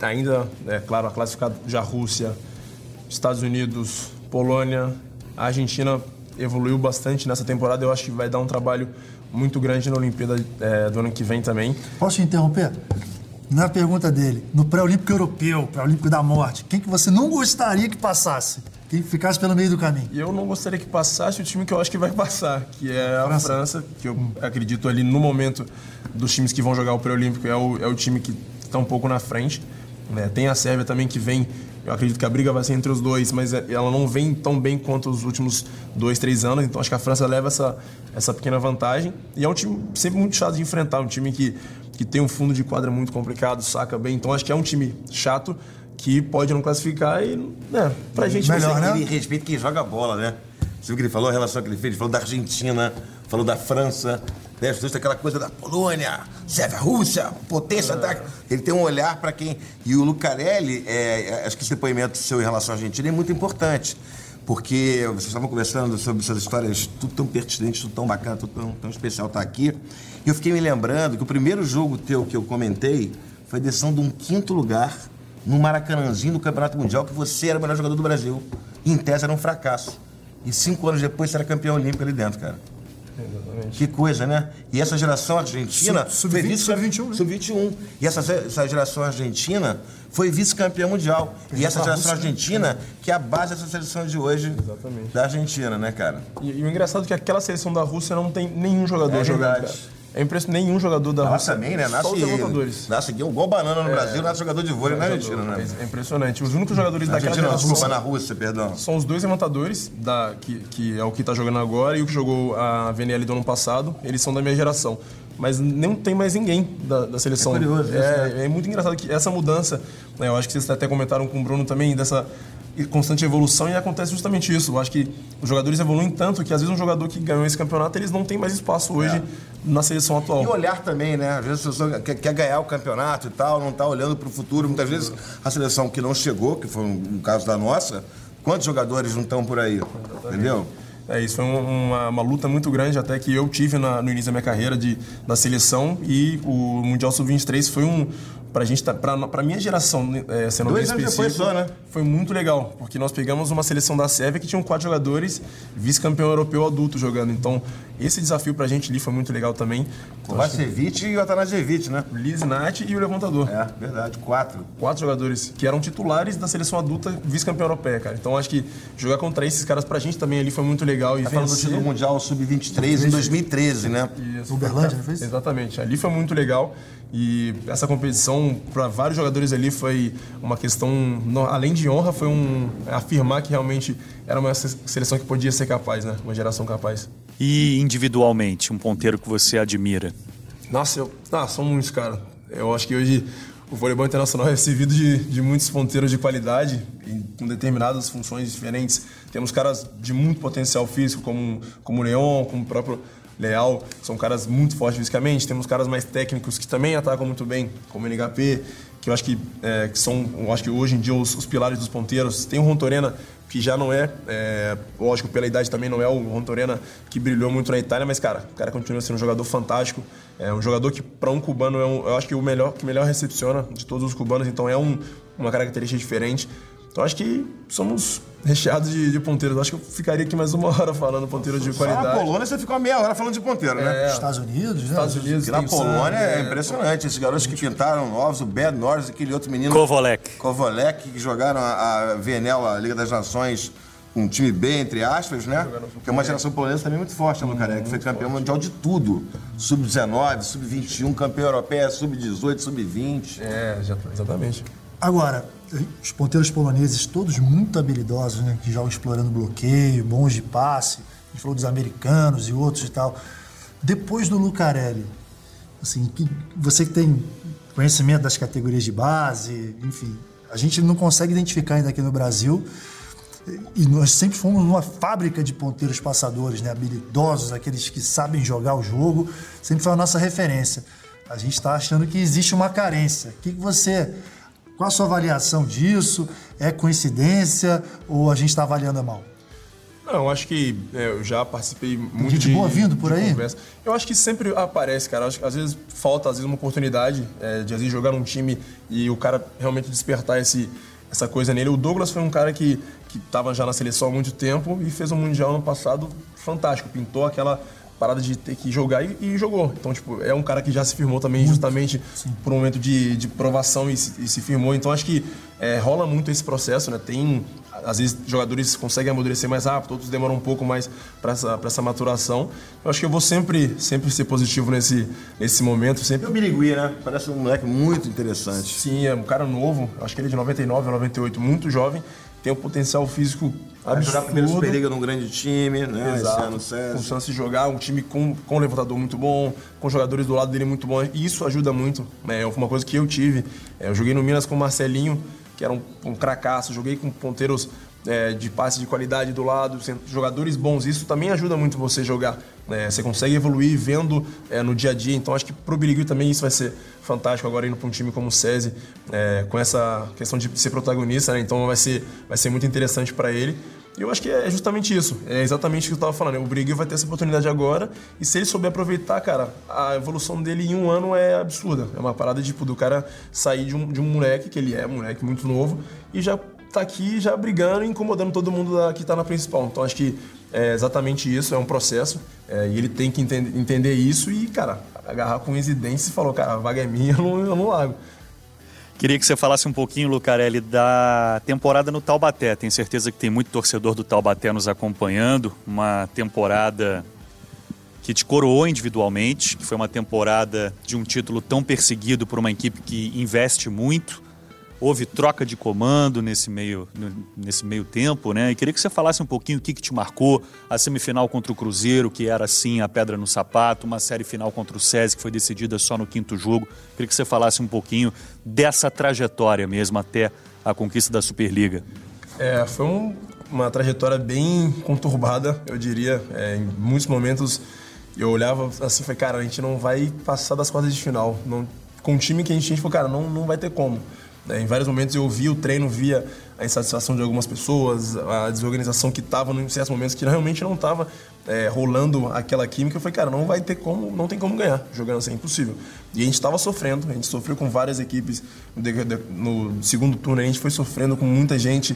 ainda, é claro, a classificada já Rússia, Estados Unidos, Polônia, Argentina evoluiu bastante nessa temporada. Eu acho que vai dar um trabalho muito grande na Olimpíada é, do ano que vem também. Posso te interromper? Na pergunta dele, no pré-olímpico europeu, pré-olímpico da morte, quem que você não gostaria que passasse? Quem ficasse pelo meio do caminho? Eu não gostaria que passasse o time que eu acho que vai passar, que é a França, França que eu acredito ali no momento dos times que vão jogar o pré-olímpico é o, é o time que está um pouco na frente. Né? Tem a Sérvia também que vem eu acredito que a briga vai ser entre os dois, mas ela não vem tão bem quanto os últimos dois, três anos. Então acho que a França leva essa, essa pequena vantagem. E é um time sempre muito chato de enfrentar, um time que, que tem um fundo de quadra muito complicado, saca bem. Então acho que é um time chato que pode não classificar e, né, pra gente... Melhor, né? Ele respeita quem joga bola, né? Você viu o que ele falou, a relação que ele fez? Ele falou da Argentina, falou da França, né? Os aquela coisa da Polônia, Sérvia, Rússia, potência, ataque. Ele tem um olhar para quem. E o Lucarelli, é, é, acho que esse depoimento seu em relação à Argentina é muito importante. Porque vocês estavam conversando sobre essas histórias, tudo tão pertinente, tudo tão bacana, tudo tão, tão especial estar tá aqui. E eu fiquei me lembrando que o primeiro jogo teu que eu comentei foi a decisão de um quinto lugar no Maracanãzinho do Campeonato Mundial, que você era o melhor jogador do Brasil. E em tese era um fracasso. E cinco anos depois você era campeão olímpico ali dentro, cara. Exatamente. Que coisa, né? E essa geração argentina. Sub-21. Sub Sub-21. E essa, essa geração argentina foi vice-campeã mundial. E essa geração argentina, que é a base dessa seleção de hoje Exatamente. da Argentina, né, cara? E, e, o engraçado é que aquela seleção da Rússia não tem nenhum jogador é jogando. Cara. É impressionante, nenhum jogador da Rússia. também, né? Nasce, só os levantadores. Nasce igual banana no é, Brasil, nasce jogador de vôlei na Argentina, né? É impressionante. Os únicos jogadores na daquela Argentina, geração... Desculpa, na Rússia, perdão. São os dois levantadores, da, que, que é o que está jogando agora e o que jogou a VNL do ano passado. Eles são da minha geração. Mas não tem mais ninguém da, da seleção. É curioso. É, né? é muito engraçado que essa mudança, né, eu acho que vocês até comentaram com o Bruno também, dessa constante evolução e acontece justamente isso. Eu acho que os jogadores evoluem tanto que às vezes um jogador que ganhou esse campeonato eles não têm mais espaço hoje é. na seleção atual. E olhar também, né? Às vezes a pessoa quer, quer ganhar o campeonato e tal, não está olhando para o futuro. Muitas vezes a seleção que não chegou, que foi um caso da nossa, quantos jogadores não estão por aí? Exatamente. Entendeu? É, isso foi uma, uma, luta muito grande até que eu tive na, no início da minha carreira de, na seleção e o Mundial Sub-23 foi um, pra gente, tá, pra, pra minha geração, né, é, sendo Dois bem específico, só, né? foi muito legal, porque nós pegamos uma seleção da Sérvia que tinha quatro jogadores, vice-campeão europeu adulto jogando. Então, esse desafio pra gente ali foi muito legal também. O Vacevic e o Atanasjevic, né? O Liznat e o Levantador. É, verdade, quatro. Quatro jogadores que eram titulares da seleção adulta vice-campeão europeia, cara. Então, acho que jogar contra esses caras pra gente também ali foi muito legal. E tá falando do título mundial sub-23 em 2013, né? Isso. Uberlândia, não fez? Exatamente. Ali foi muito legal. E essa competição, para vários jogadores ali, foi uma questão, além de honra, foi um afirmar que realmente era uma seleção que podia ser capaz, né? Uma geração capaz. E individualmente, um ponteiro que você admira? Nossa, eu, ah, são muitos, cara. Eu acho que hoje o voleibol internacional é servido de, de muitos ponteiros de qualidade, com determinadas funções diferentes. Temos caras de muito potencial físico, como, como o Leon, como o próprio Leal, são caras muito fortes fisicamente. Temos caras mais técnicos que também atacam muito bem, como o NHP, que eu acho que, é, que são, eu acho que hoje em dia os, os, pilares dos ponteiros. Tem o Rontorena, que já não é, é, lógico, pela idade também não é o Rontorena que brilhou muito na Itália, mas, cara, o cara continua sendo um jogador fantástico. É um jogador que, para um cubano, é um, eu acho que o melhor que melhor recepciona de todos os cubanos, então é um, uma característica diferente. Então acho que somos recheados de, de ponteiros. Acho que eu ficaria aqui mais uma hora falando ponteiro de qualidade. Na Polônia você ficou meia hora falando de ponteiro, né? É. Estados Unidos, né? Estados Unidos. na Polônia é, é impressionante. Esses garotos que pintaram novos, o Bad Norris, aquele outro menino. Kovolek. Kovolek, que jogaram a, a VNL, a Liga das Nações, um time B, entre aspas, né? Que é uma geração polonesa também muito forte, né, Lucaré? Que foi campeão mundial de tudo. Sub-19, sub-21, campeão europeu, sub-18, sub-20. É, exatamente. Agora, os ponteiros poloneses, todos muito habilidosos, né? Que jogam explorando bloqueio, bons de passe. A gente falou dos americanos e outros e tal. Depois do Lucarelli, assim, que você que tem conhecimento das categorias de base, enfim. A gente não consegue identificar ainda aqui no Brasil. E nós sempre fomos uma fábrica de ponteiros passadores, né? habilidosos, aqueles que sabem jogar o jogo. Sempre foi a nossa referência. A gente está achando que existe uma carência. O que, que você. Qual a sua avaliação disso? É coincidência ou a gente está avaliando mal? Não, eu acho que é, eu já participei muito gente de, boa vindo por aí? conversa. Eu acho que sempre aparece, cara. Acho que às vezes falta, às vezes, uma oportunidade é, de às vezes jogar num time e o cara realmente despertar esse, essa coisa nele. O Douglas foi um cara que que estava já na seleção há muito tempo e fez um mundial no passado fantástico. Pintou aquela parada de ter que jogar e, e jogou. Então, tipo, é um cara que já se firmou também muito, justamente sim. por um momento de, de provação e se, e se firmou. Então, acho que é, rola muito esse processo, né? Tem às vezes jogadores conseguem amadurecer mais rápido, outros demoram um pouco mais para essa, essa maturação. Eu acho que eu vou sempre, sempre ser positivo nesse, nesse momento. Sempre... É o Birigui, né? Parece um moleque muito interessante. Sim, é um cara novo, acho que ele é de 99, 98, muito jovem tem um potencial físico absurdo. jogar primeiro Superliga num grande time, né? Exato. Esse ano, com chance de jogar, um time com, com um levantador muito bom, com jogadores do lado dele muito bons. E isso ajuda muito. Né? É uma coisa que eu tive. É, eu joguei no Minas com o Marcelinho, que era um, um cracaço. Joguei com ponteiros é, de passe de qualidade do lado, jogadores bons. Isso também ajuda muito você jogar. Né? Você consegue evoluir vendo é, no dia a dia. Então acho que pro Birigui também isso vai ser fantástico agora indo para um time como o SESI, é, com essa questão de ser protagonista. Né? Então vai ser, vai ser muito interessante para ele. E eu acho que é justamente isso. É exatamente o que eu estava falando. O Briguel vai ter essa oportunidade agora. E se ele souber aproveitar, cara, a evolução dele em um ano é absurda. É uma parada tipo, do cara sair de um, de um moleque, que ele é, um moleque muito novo, e já tá aqui já brigando e incomodando todo mundo da, que está na principal. Então acho que é exatamente isso, é um processo. É, e ele tem que entender, entender isso e, cara, agarrar com residência e falou, cara, a vaga é minha, eu não, eu não largo. Queria que você falasse um pouquinho, Lucarelli, da temporada no Taubaté. Tenho certeza que tem muito torcedor do Taubaté nos acompanhando. Uma temporada que te coroou individualmente, que foi uma temporada de um título tão perseguido por uma equipe que investe muito houve troca de comando nesse meio, nesse meio tempo, né? E queria que você falasse um pouquinho o que, que te marcou, a semifinal contra o Cruzeiro, que era assim a pedra no sapato, uma série final contra o SESI, que foi decidida só no quinto jogo. Queria que você falasse um pouquinho dessa trajetória mesmo até a conquista da Superliga. É, foi um, uma trajetória bem conturbada, eu diria. É, em muitos momentos eu olhava assim, falei, cara, a gente não vai passar das quartas de final. Não, com o time que a gente tinha, a gente falou, cara, não, não vai ter como. Em vários momentos eu via o treino, via a insatisfação de algumas pessoas, a desorganização que estava em certos momentos que realmente não estava é, rolando aquela química. Eu falei, cara, não vai ter como, não tem como ganhar jogando assim, é impossível. E a gente estava sofrendo, a gente sofreu com várias equipes no segundo turno, a gente foi sofrendo com muita gente.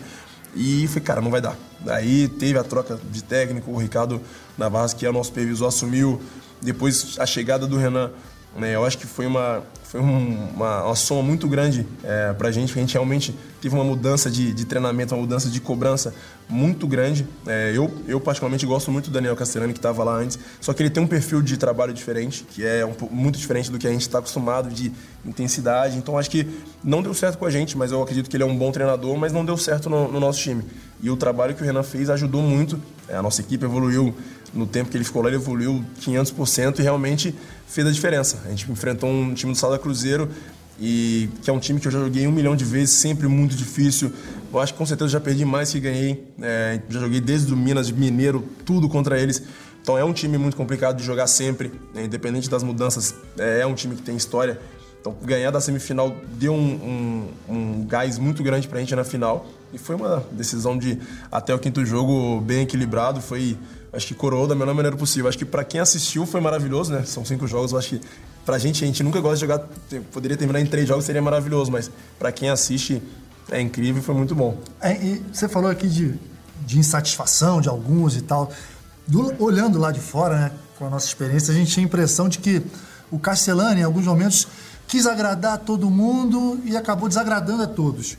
E falei, cara, não vai dar. Daí teve a troca de técnico, o Ricardo Navarro, que é o nosso supervisor, assumiu. Depois a chegada do Renan né? Eu acho que foi uma, foi uma, uma soma muito grande é, para a gente, a gente realmente teve uma mudança de, de treinamento, uma mudança de cobrança muito grande. É, eu, eu, particularmente, gosto muito do Daniel Castellani, que estava lá antes, só que ele tem um perfil de trabalho diferente, que é um, muito diferente do que a gente está acostumado, de intensidade. Então, acho que não deu certo com a gente, mas eu acredito que ele é um bom treinador, mas não deu certo no, no nosso time. E o trabalho que o Renan fez ajudou muito. É, a nossa equipe evoluiu no tempo que ele ficou lá, ele evoluiu 500% e realmente fez a diferença. A gente enfrentou um time do Salda Cruzeiro e que é um time que eu já joguei um milhão de vezes, sempre muito difícil. Eu acho que com certeza já perdi mais que ganhei. É, já joguei desde o Minas, Mineiro, tudo contra eles. Então é um time muito complicado de jogar sempre, né? independente das mudanças. É, é, um time que tem história. Então ganhar da semifinal deu um, um, um gás muito grande para a gente na final. E foi uma decisão de até o quinto jogo bem equilibrado. Foi acho que coroou da melhor maneira possível. Acho que para quem assistiu foi maravilhoso, né? São cinco jogos, eu acho que pra gente, a gente nunca gosta de jogar, poderia terminar em três jogos, seria maravilhoso, mas para quem assiste é incrível e foi muito bom. É, você falou aqui de, de insatisfação de alguns e tal. Do, olhando lá de fora, né, com a nossa experiência, a gente tinha a impressão de que o Castellani, em alguns momentos, quis agradar todo mundo e acabou desagradando a todos.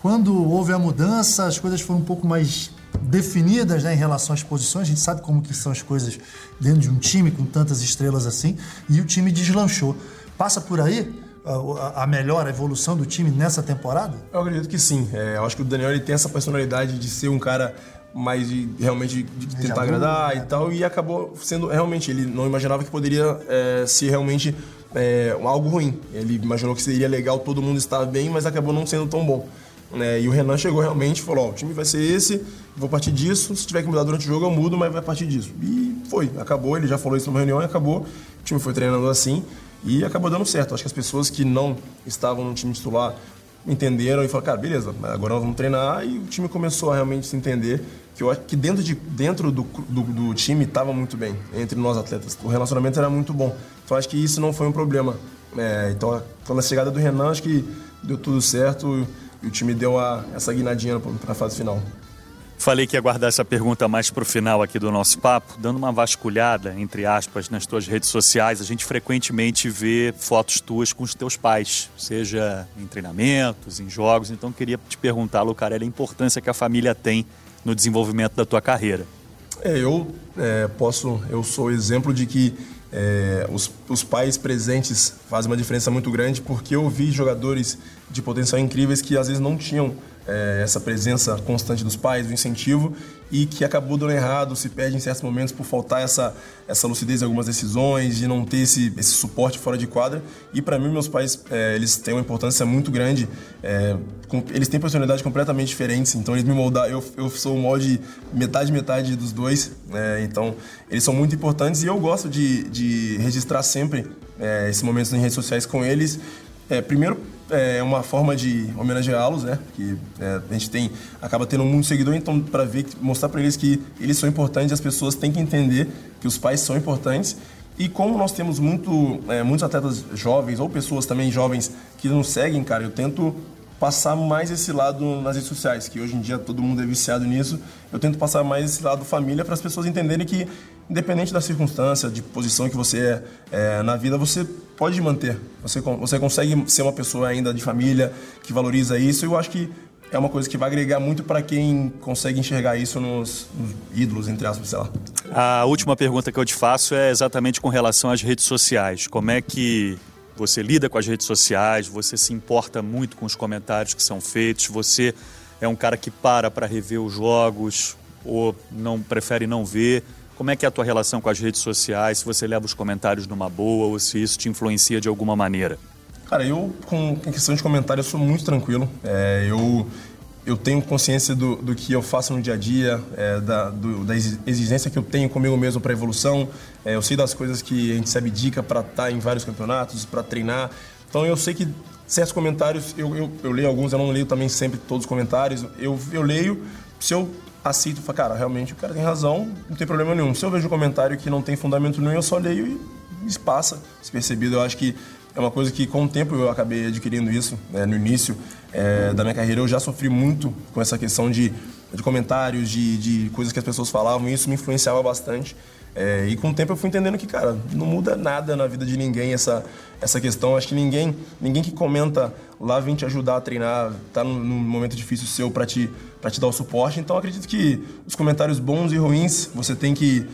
Quando houve a mudança, as coisas foram um pouco mais definidas né, em relação às posições. A gente sabe como que são as coisas dentro de um time com tantas estrelas assim. E o time deslanchou. Passa por aí a, a melhor a evolução do time nessa temporada? Eu acredito que sim. É, eu acho que o Daniel ele tem essa personalidade de ser um cara mais de, realmente de, tentar agradar e né? tal. E acabou sendo realmente, ele não imaginava que poderia é, ser realmente é, algo ruim. Ele imaginou que seria legal todo mundo estar bem, mas acabou não sendo tão bom. É, e o Renan chegou realmente e falou: o time vai ser esse, vou partir disso. Se tiver que mudar durante o jogo, eu mudo, mas vai partir disso. E foi, acabou. Ele já falou isso numa reunião e acabou. O time foi treinando assim e acabou dando certo. Acho que as pessoas que não estavam no time titular entenderam e falaram: cara, beleza, agora nós vamos treinar. E o time começou a realmente se entender que eu acho que dentro, de, dentro do, do, do time estava muito bem, entre nós atletas. O relacionamento era muito bom. Então acho que isso não foi um problema. É, então, a chegada do Renan, acho que deu tudo certo e o time deu a, essa guinadinha para a fase final. Falei que ia guardar essa pergunta mais para o final aqui do nosso papo, dando uma vasculhada, entre aspas, nas tuas redes sociais. A gente frequentemente vê fotos tuas com os teus pais, seja em treinamentos, em jogos. Então, queria te perguntar, Lucarelli, a importância que a família tem no desenvolvimento da tua carreira. É, eu é, posso, eu sou exemplo de que é, os, os, pais presentes fazem uma diferença muito grande porque eu vi jogadores de potencial incríveis que às vezes não tinham é, essa presença constante dos pais, o incentivo, e que acabou dando errado, se perde em certos momentos por faltar essa, essa lucidez em algumas decisões, de não ter esse, esse suporte fora de quadra. E para mim, meus pais, é, eles têm uma importância muito grande, é, com, eles têm personalidades completamente diferentes, então eles me moldaram, eu, eu sou o molde metade, metade dos dois, é, então eles são muito importantes e eu gosto de, de registrar sempre é, esses momentos nas redes sociais com eles, é, primeiro é uma forma de homenageá-los, né? Que é, a gente tem acaba tendo muito seguidor, então para ver, mostrar para eles que eles são importantes, as pessoas têm que entender que os pais são importantes. E como nós temos muito, é, muitos atletas jovens ou pessoas também jovens que nos seguem, cara, eu tento passar mais esse lado nas redes sociais, que hoje em dia todo mundo é viciado nisso. Eu tento passar mais esse lado família para as pessoas entenderem que, independente da circunstância, de posição que você é, é na vida, você pode manter. Você, você consegue ser uma pessoa ainda de família que valoriza isso. E eu acho que é uma coisa que vai agregar muito para quem consegue enxergar isso nos, nos, ídolos, entre aspas, sei lá. A última pergunta que eu te faço é exatamente com relação às redes sociais. Como é que você lida com as redes sociais, você se importa muito com os comentários que são feitos, você é um cara que para para rever os jogos ou não prefere não ver. Como é que é a tua relação com as redes sociais? Se você leva os comentários numa boa ou se isso te influencia de alguma maneira? Cara, eu com, questão de comentários sou muito tranquilo. É, eu eu tenho consciência do, do que eu faço no dia a dia, é, da, do, da exigência que eu tenho comigo mesmo para evolução. É, eu sei das coisas que a gente se abdica para estar tá em vários campeonatos, para treinar. Então eu sei que certos comentários, eu, eu, eu, leio alguns, eu não leio também sempre todos os comentários. Eu, eu leio, se eu aceito, falo, cara, realmente o cara tem razão, não tem problema nenhum. Se eu vejo um comentário que não tem fundamento nenhum, eu só leio e passa despercebido. Eu acho que é uma coisa que com o tempo eu acabei adquirindo isso. Né? No início é, da minha carreira eu já sofri muito com essa questão de, de comentários, de, de coisas que as pessoas falavam, e isso me influenciava bastante. É, e com o tempo eu fui entendendo que, cara, não muda nada na vida de ninguém essa, essa questão. Acho que ninguém, ninguém que comenta lá vem te ajudar a treinar, tá num, num momento difícil seu para te, te dar o suporte. Então acredito que os comentários bons e ruins você tem que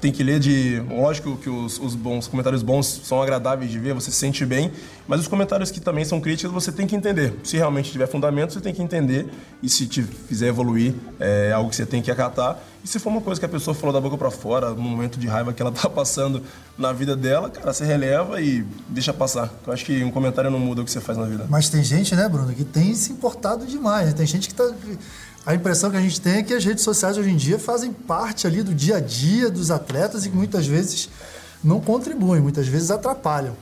tem que ler de. Lógico que os, os bons comentários bons são agradáveis de ver, você se sente bem, mas os comentários que também são críticos você tem que entender. Se realmente tiver fundamento, você tem que entender e se te fizer evoluir, é algo que você tem que acatar. E se for uma coisa que a pessoa falou da boca para fora, no momento de raiva que ela tá passando na vida dela, cara, você releva e deixa passar. Eu acho que um comentário não muda o que você faz na vida. Mas tem gente, né, Bruno, que tem se importado demais. Tem gente que tá a impressão que a gente tem é que as redes sociais hoje em dia fazem parte ali do dia a dia dos atletas e muitas vezes não contribuem, muitas vezes atrapalham.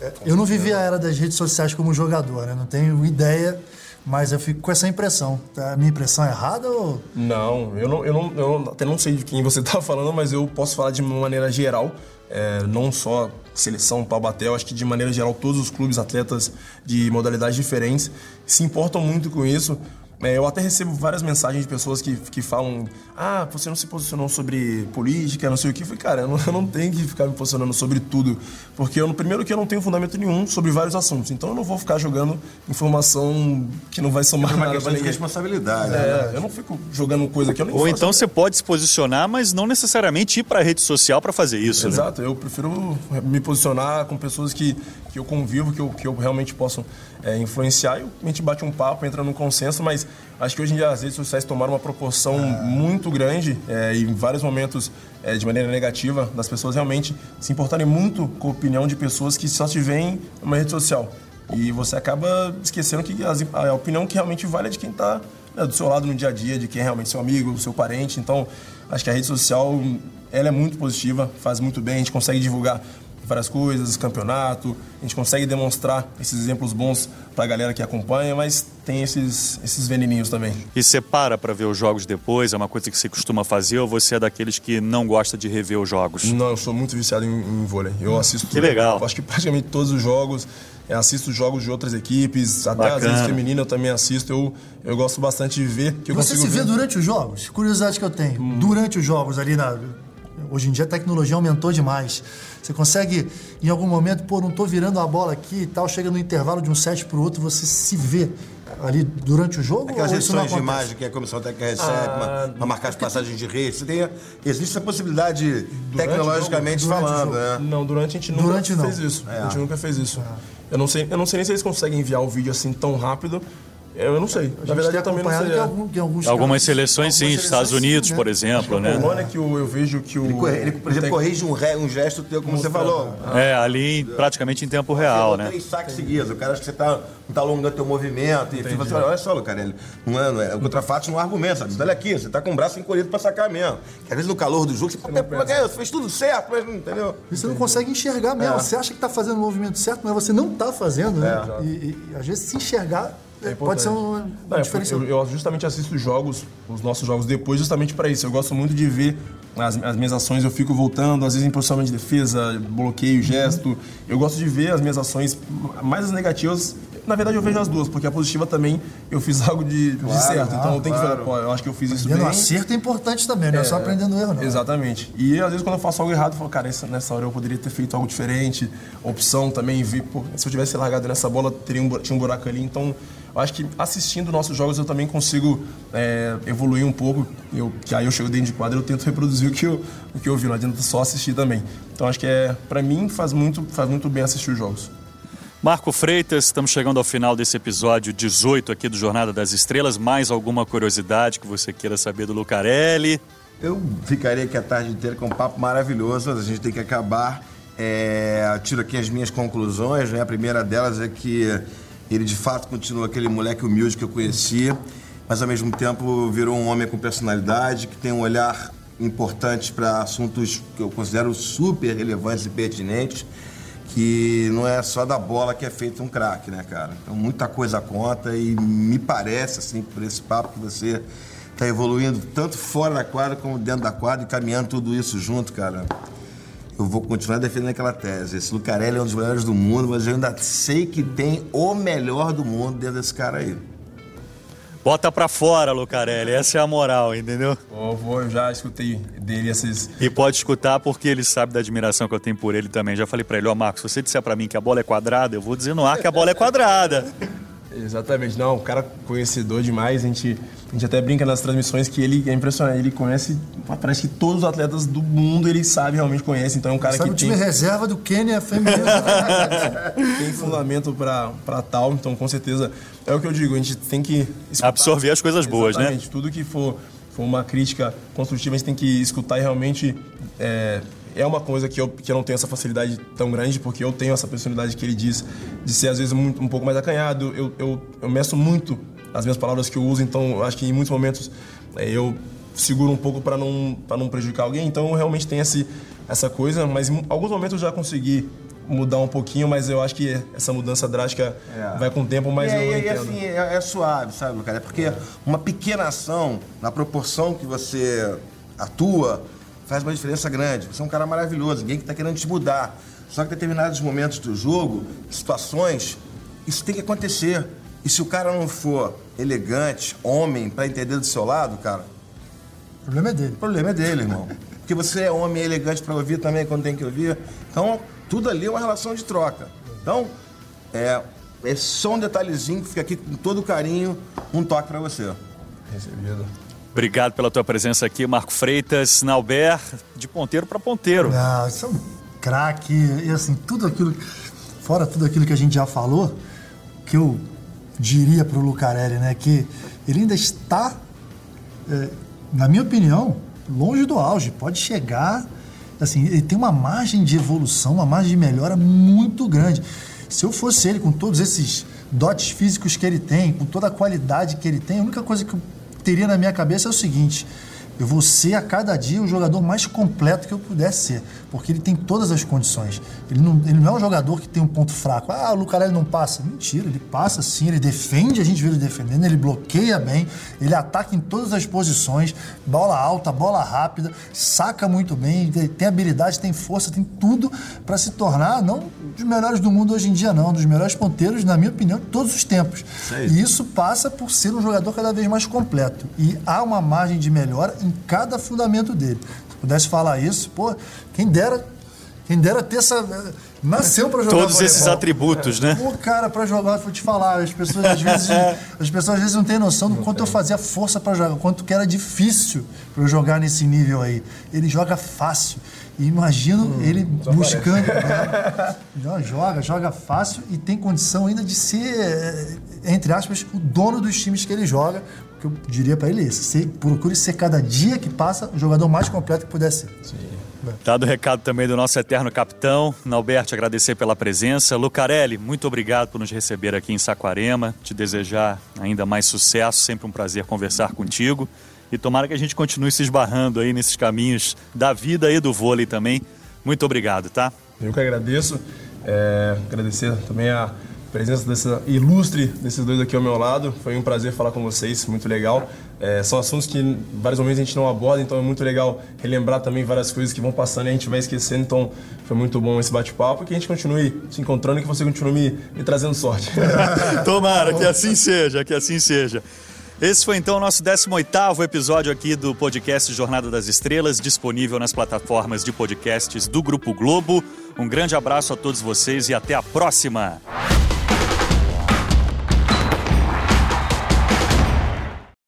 É, eu não vivi a era das redes sociais como jogador, né? não tenho ideia, mas eu fico com essa impressão. A minha impressão é errada ou. Não, eu, não, eu, não, eu até não sei de quem você está falando, mas eu posso falar de uma maneira geral. É, não só seleção Taubaté, acho que de maneira geral todos os clubes, atletas de modalidades diferentes se importam muito com isso. É, eu até recebo várias mensagens de pessoas que, que falam: Ah, você não se posicionou sobre política, não sei o que. Eu falei, cara, eu não, eu não tenho que ficar me posicionando sobre tudo. Porque, eu, primeiro, que eu não tenho fundamento nenhum sobre vários assuntos. Então, eu não vou ficar jogando informação que não vai somar é nada pra ninguém. responsabilidade. É, né? eu não fico jogando coisa que eu nem Ou então você pode se posicionar, mas não necessariamente ir para a rede social para fazer isso. Né? Exato, né? eu prefiro me posicionar com pessoas que, que eu convivo, que eu, que eu realmente posso é, influenciar. E a gente bate um papo, entra num consenso, mas acho que hoje em dia as redes sociais tomaram uma proporção muito grande é, e em vários momentos é, de maneira negativa das pessoas realmente se importarem muito com a opinião de pessoas que só te veem numa rede social. E você acaba esquecendo que as, a opinião que realmente vale é de quem está né, do seu lado no dia a dia, de quem é realmente seu amigo, seu parente. Então, acho que a rede social ela é muito positiva, faz muito bem, a gente consegue divulgar várias coisas, campeonato, a gente consegue demonstrar esses exemplos bons para a galera que acompanha, mas tem esses, esses veneninhos também. E você para para ver os jogos depois? É uma coisa que você costuma fazer ou você é daqueles que não gosta de rever os jogos? Não, eu sou muito viciado em, em vôlei. Eu assisto. Que legal. Acho que praticamente todos os jogos. Eu assisto jogos de outras equipes, até Bacana. às vezes feminina eu também assisto. Eu, eu gosto bastante de ver. Que eu Você se vê ver. durante os jogos? Curiosidade que eu tenho. Durante os jogos ali na. Hoje em dia a tecnologia aumentou demais. Você consegue, em algum momento, pô, não tô virando a bola aqui e tal, chega no intervalo de um set pro outro, você se vê ali durante o jogo? Aquelas não edições de imagem que a comissão técnica recebe para marcar as passagens de rede. Você tem, existe essa possibilidade tecnologicamente Durante o falando, jogo. né? Não, durante a gente nunca Durante não. fez isso. É. A gente nunca fez isso. Eu, não sei, eu não sei nem se eles conseguem enviar o vídeo assim tão rápido. Eu não sei. Na verdade, eu também não sei. que é. algum- que alguns Algumas caras- seleções, sim, algumas Estados seleções, Unidos, sim, né? por exemplo, A né? Polônia que eu, eu vejo que o. Ele, corre- ele, por exemplo, tem- corrige um, re- um gesto teu, como você falou. É, ali praticamente em tempo real, Você né? Três saques seguidos. O cara acha que você tá, não tá alongando teu movimento. E fica assim, olha, olha só, Lucarelli. Não é, não é, o contrafato não argumenta, sabe? Olha aqui, você tá com o braço encolhido pra sacar mesmo. Que às vezes no calor do jogo, você, fala, "Pô, é, você fez tudo certo, mas não entendeu? E você não consegue enxergar mesmo. Você acha que está fazendo o movimento certo, mas você não está fazendo, né? E, e- e às vezes se enxergar é, pode ser um, um Não, é, eu, eu justamente assisto jogos, os nossos jogos depois, justamente para isso. Eu gosto muito de ver as, as minhas ações, eu fico voltando, às vezes em posicionamento de defesa, bloqueio, gesto. Eu gosto de ver as minhas ações, mais as negativas. Na verdade, eu vejo as duas, porque a positiva também eu fiz algo de, de certo. então eu tenho que ver, pô, eu acho que eu fiz isso Aprendendo bem. acerto é importante também, não é, só aprendendo erro, não. Exatamente. E às vezes quando eu faço algo errado, eu falo, cara, essa- nessa hora eu poderia ter feito algo diferente. Opção também, ver, pô, se eu tivesse largado nessa bola, teria um, tinha um buraco ali. Então, eu acho que assistindo nossos jogos eu também consigo é, evoluir um pouco. Eu, que aí eu chego dentro de quadra eu tento reproduzir o que eu, o que eu vi, não adianta só assistir também. Então acho que é, pra mim faz muito, faz muito bem assistir os jogos. Marco Freitas, estamos chegando ao final desse episódio 18 aqui do Jornada das Estrelas. Mais alguma curiosidade que você queira saber do Lucarelli? Eu ficaria aqui a tarde inteira com um papo maravilhoso, mas a gente tem que acabar. É, tiro aqui as minhas conclusões, né? A primeira delas é que ele de fato continua aquele moleque humilde que eu conhecia, mas ao mesmo tempo virou um homem com personalidade, que tem um olhar importante para assuntos que eu considero super relevantes e pertinentes, que não é só da bola que é feito um craque, né, cara? Então muita coisa conta e me parece, assim, por esse papo que você está evoluindo tanto fora da quadra como dentro da quadra e caminhando tudo isso junto, cara. Eu vou continuar defendendo aquela tese. Esse Lucarelli é um dos melhores do mundo, mas eu ainda sei que tem o melhor do mundo dentro desse cara aí. Bota pra fora, Lucarelli. Essa é a moral, entendeu? Eu, vou, eu já escutei dele esses. E pode escutar porque ele sabe da admiração que eu tenho por ele também. Já falei pra ele, ó, Marcos, se você disser pra mim que a bola é quadrada, eu vou dizer no ar que a bola é quadrada. Exatamente, não, um cara conhecedor demais, a gente, gente até brinca nas transmissões que ele é impressionante, ele conhece, parece que todos os atletas do mundo ele sabe, realmente conhece, então é um cara Sabe que o time tem, reserva do Quênia feminino. tem fundamento pra pra tal, então com certeza é o que eu digo, a gente tem que escutar. Absorver as coisas boas, né? Exatamente, tudo que for, for uma crítica construtiva a gente tem que escutar e realmente é, é uma coisa que eu, que eu não tenho essa facilidade tão grande, porque eu tenho essa personalidade que ele diz de ser às vezes muito, um pouco mais acanhado, eu, eu, eu meço muito as minhas palavras que eu uso, então acho que em muitos momentos é, eu seguro um pouco para não, pra não prejudicar alguém, então eu realmente tenho esse, essa coisa, mas em alguns momentos eu já consegui mudar um pouquinho, mas eu acho que essa mudança drástica É. vai com o tempo, mas e, eu é- e, entendo. assim, é, é suave, sabe, cara? É porque uma pequena ação, na proporção que você atua, faz uma diferença grande. Você é um cara maravilhoso, ninguém que está querendo te mudar. Só que em determinados momentos do jogo, situações, isso tem que acontecer. E se o cara não for elegante, homem, para entender do seu lado, cara, o problema é dele. o problema é dele, irmão. Porque você é homem é elegante para ouvir também quando tem que ouvir. Então, tudo ali é uma relação de troca. Então, é, é só um detalhezinho que fica aqui com todo carinho, um toque para você. Recebido. Obrigado pela tua presença aqui, Marco Freitas, Nauber, de ponteiro pra ponteiro. Ah, isso é um craque. E assim, tudo aquilo. fora tudo aquilo que a gente já falou, que eu diria para o Lucarelli, né, que ele ainda está, é, na minha opinião, longe do auge. Pode chegar, assim, ele tem uma margem de evolução, uma margem de melhora muito grande. Se eu fosse ele, com todos esses dotes físicos que ele tem, com toda a qualidade que ele tem, a única coisa que eu teria na minha cabeça é o seguinte: eu vou ser a cada dia o jogador mais completo que eu pudesse ser, porque ele tem todas as condições. Ele não, ele não é um jogador que tem um ponto fraco. Ah, o Lucarelli não passa. Mentira, ele passa sim, ele defende, a gente vê ele defendendo, ele bloqueia bem, ele ataca em todas as posições, bola alta, bola rápida, saca muito bem, tem habilidade, tem força, tem tudo para se tornar, não dos melhores do mundo hoje em dia, não, dos melhores ponteiros, na minha opinião, de todos os tempos. E isso passa por ser um jogador cada vez mais completo. E há uma margem de melhora em cada fundamento dele. Se pudesse falar isso, pô, quem dera, quem dera ter essa. Nasceu para jogar Todos voleibol. esses atributos, né? Pô, cara, para jogar, vou te falar, as pessoas às vezes, as pessoas às vezes não têm noção do quanto eu fazia força para jogar, quanto que era difícil para eu jogar nesse nível aí. Ele joga fácil. E imagino hum, ele buscando. Né? joga, joga fácil e tem condição ainda de ser, entre aspas, o dono dos times que ele joga, que eu diria para ele é esse. Ser, procure ser cada dia que passa o jogador mais completo que puder ser. Sim. Dado o recado também do nosso eterno capitão, Nalberto, agradecer pela presença. Lucarelli, muito obrigado por nos receber aqui em Saquarema. Te desejar ainda mais sucesso, sempre um prazer conversar contigo. E tomara que a gente continue se esbarrando aí nesses caminhos da vida e do vôlei também. Muito obrigado, tá? Eu que agradeço. É, agradecer também a presença dessa ilustre desses dois aqui ao meu lado. Foi um prazer falar com vocês, muito legal. É, são assuntos que vários momentos a gente não aborda, então é muito legal relembrar também várias coisas que vão passando e a gente vai esquecendo. Então foi muito bom esse bate-papo e que a gente continue se encontrando e que você continue me, me trazendo sorte. Tomara, que assim seja, que assim seja. Esse foi então o nosso 18º episódio aqui do podcast Jornada das Estrelas, disponível nas plataformas de podcasts do Grupo Globo. Um grande abraço a todos vocês e até a próxima!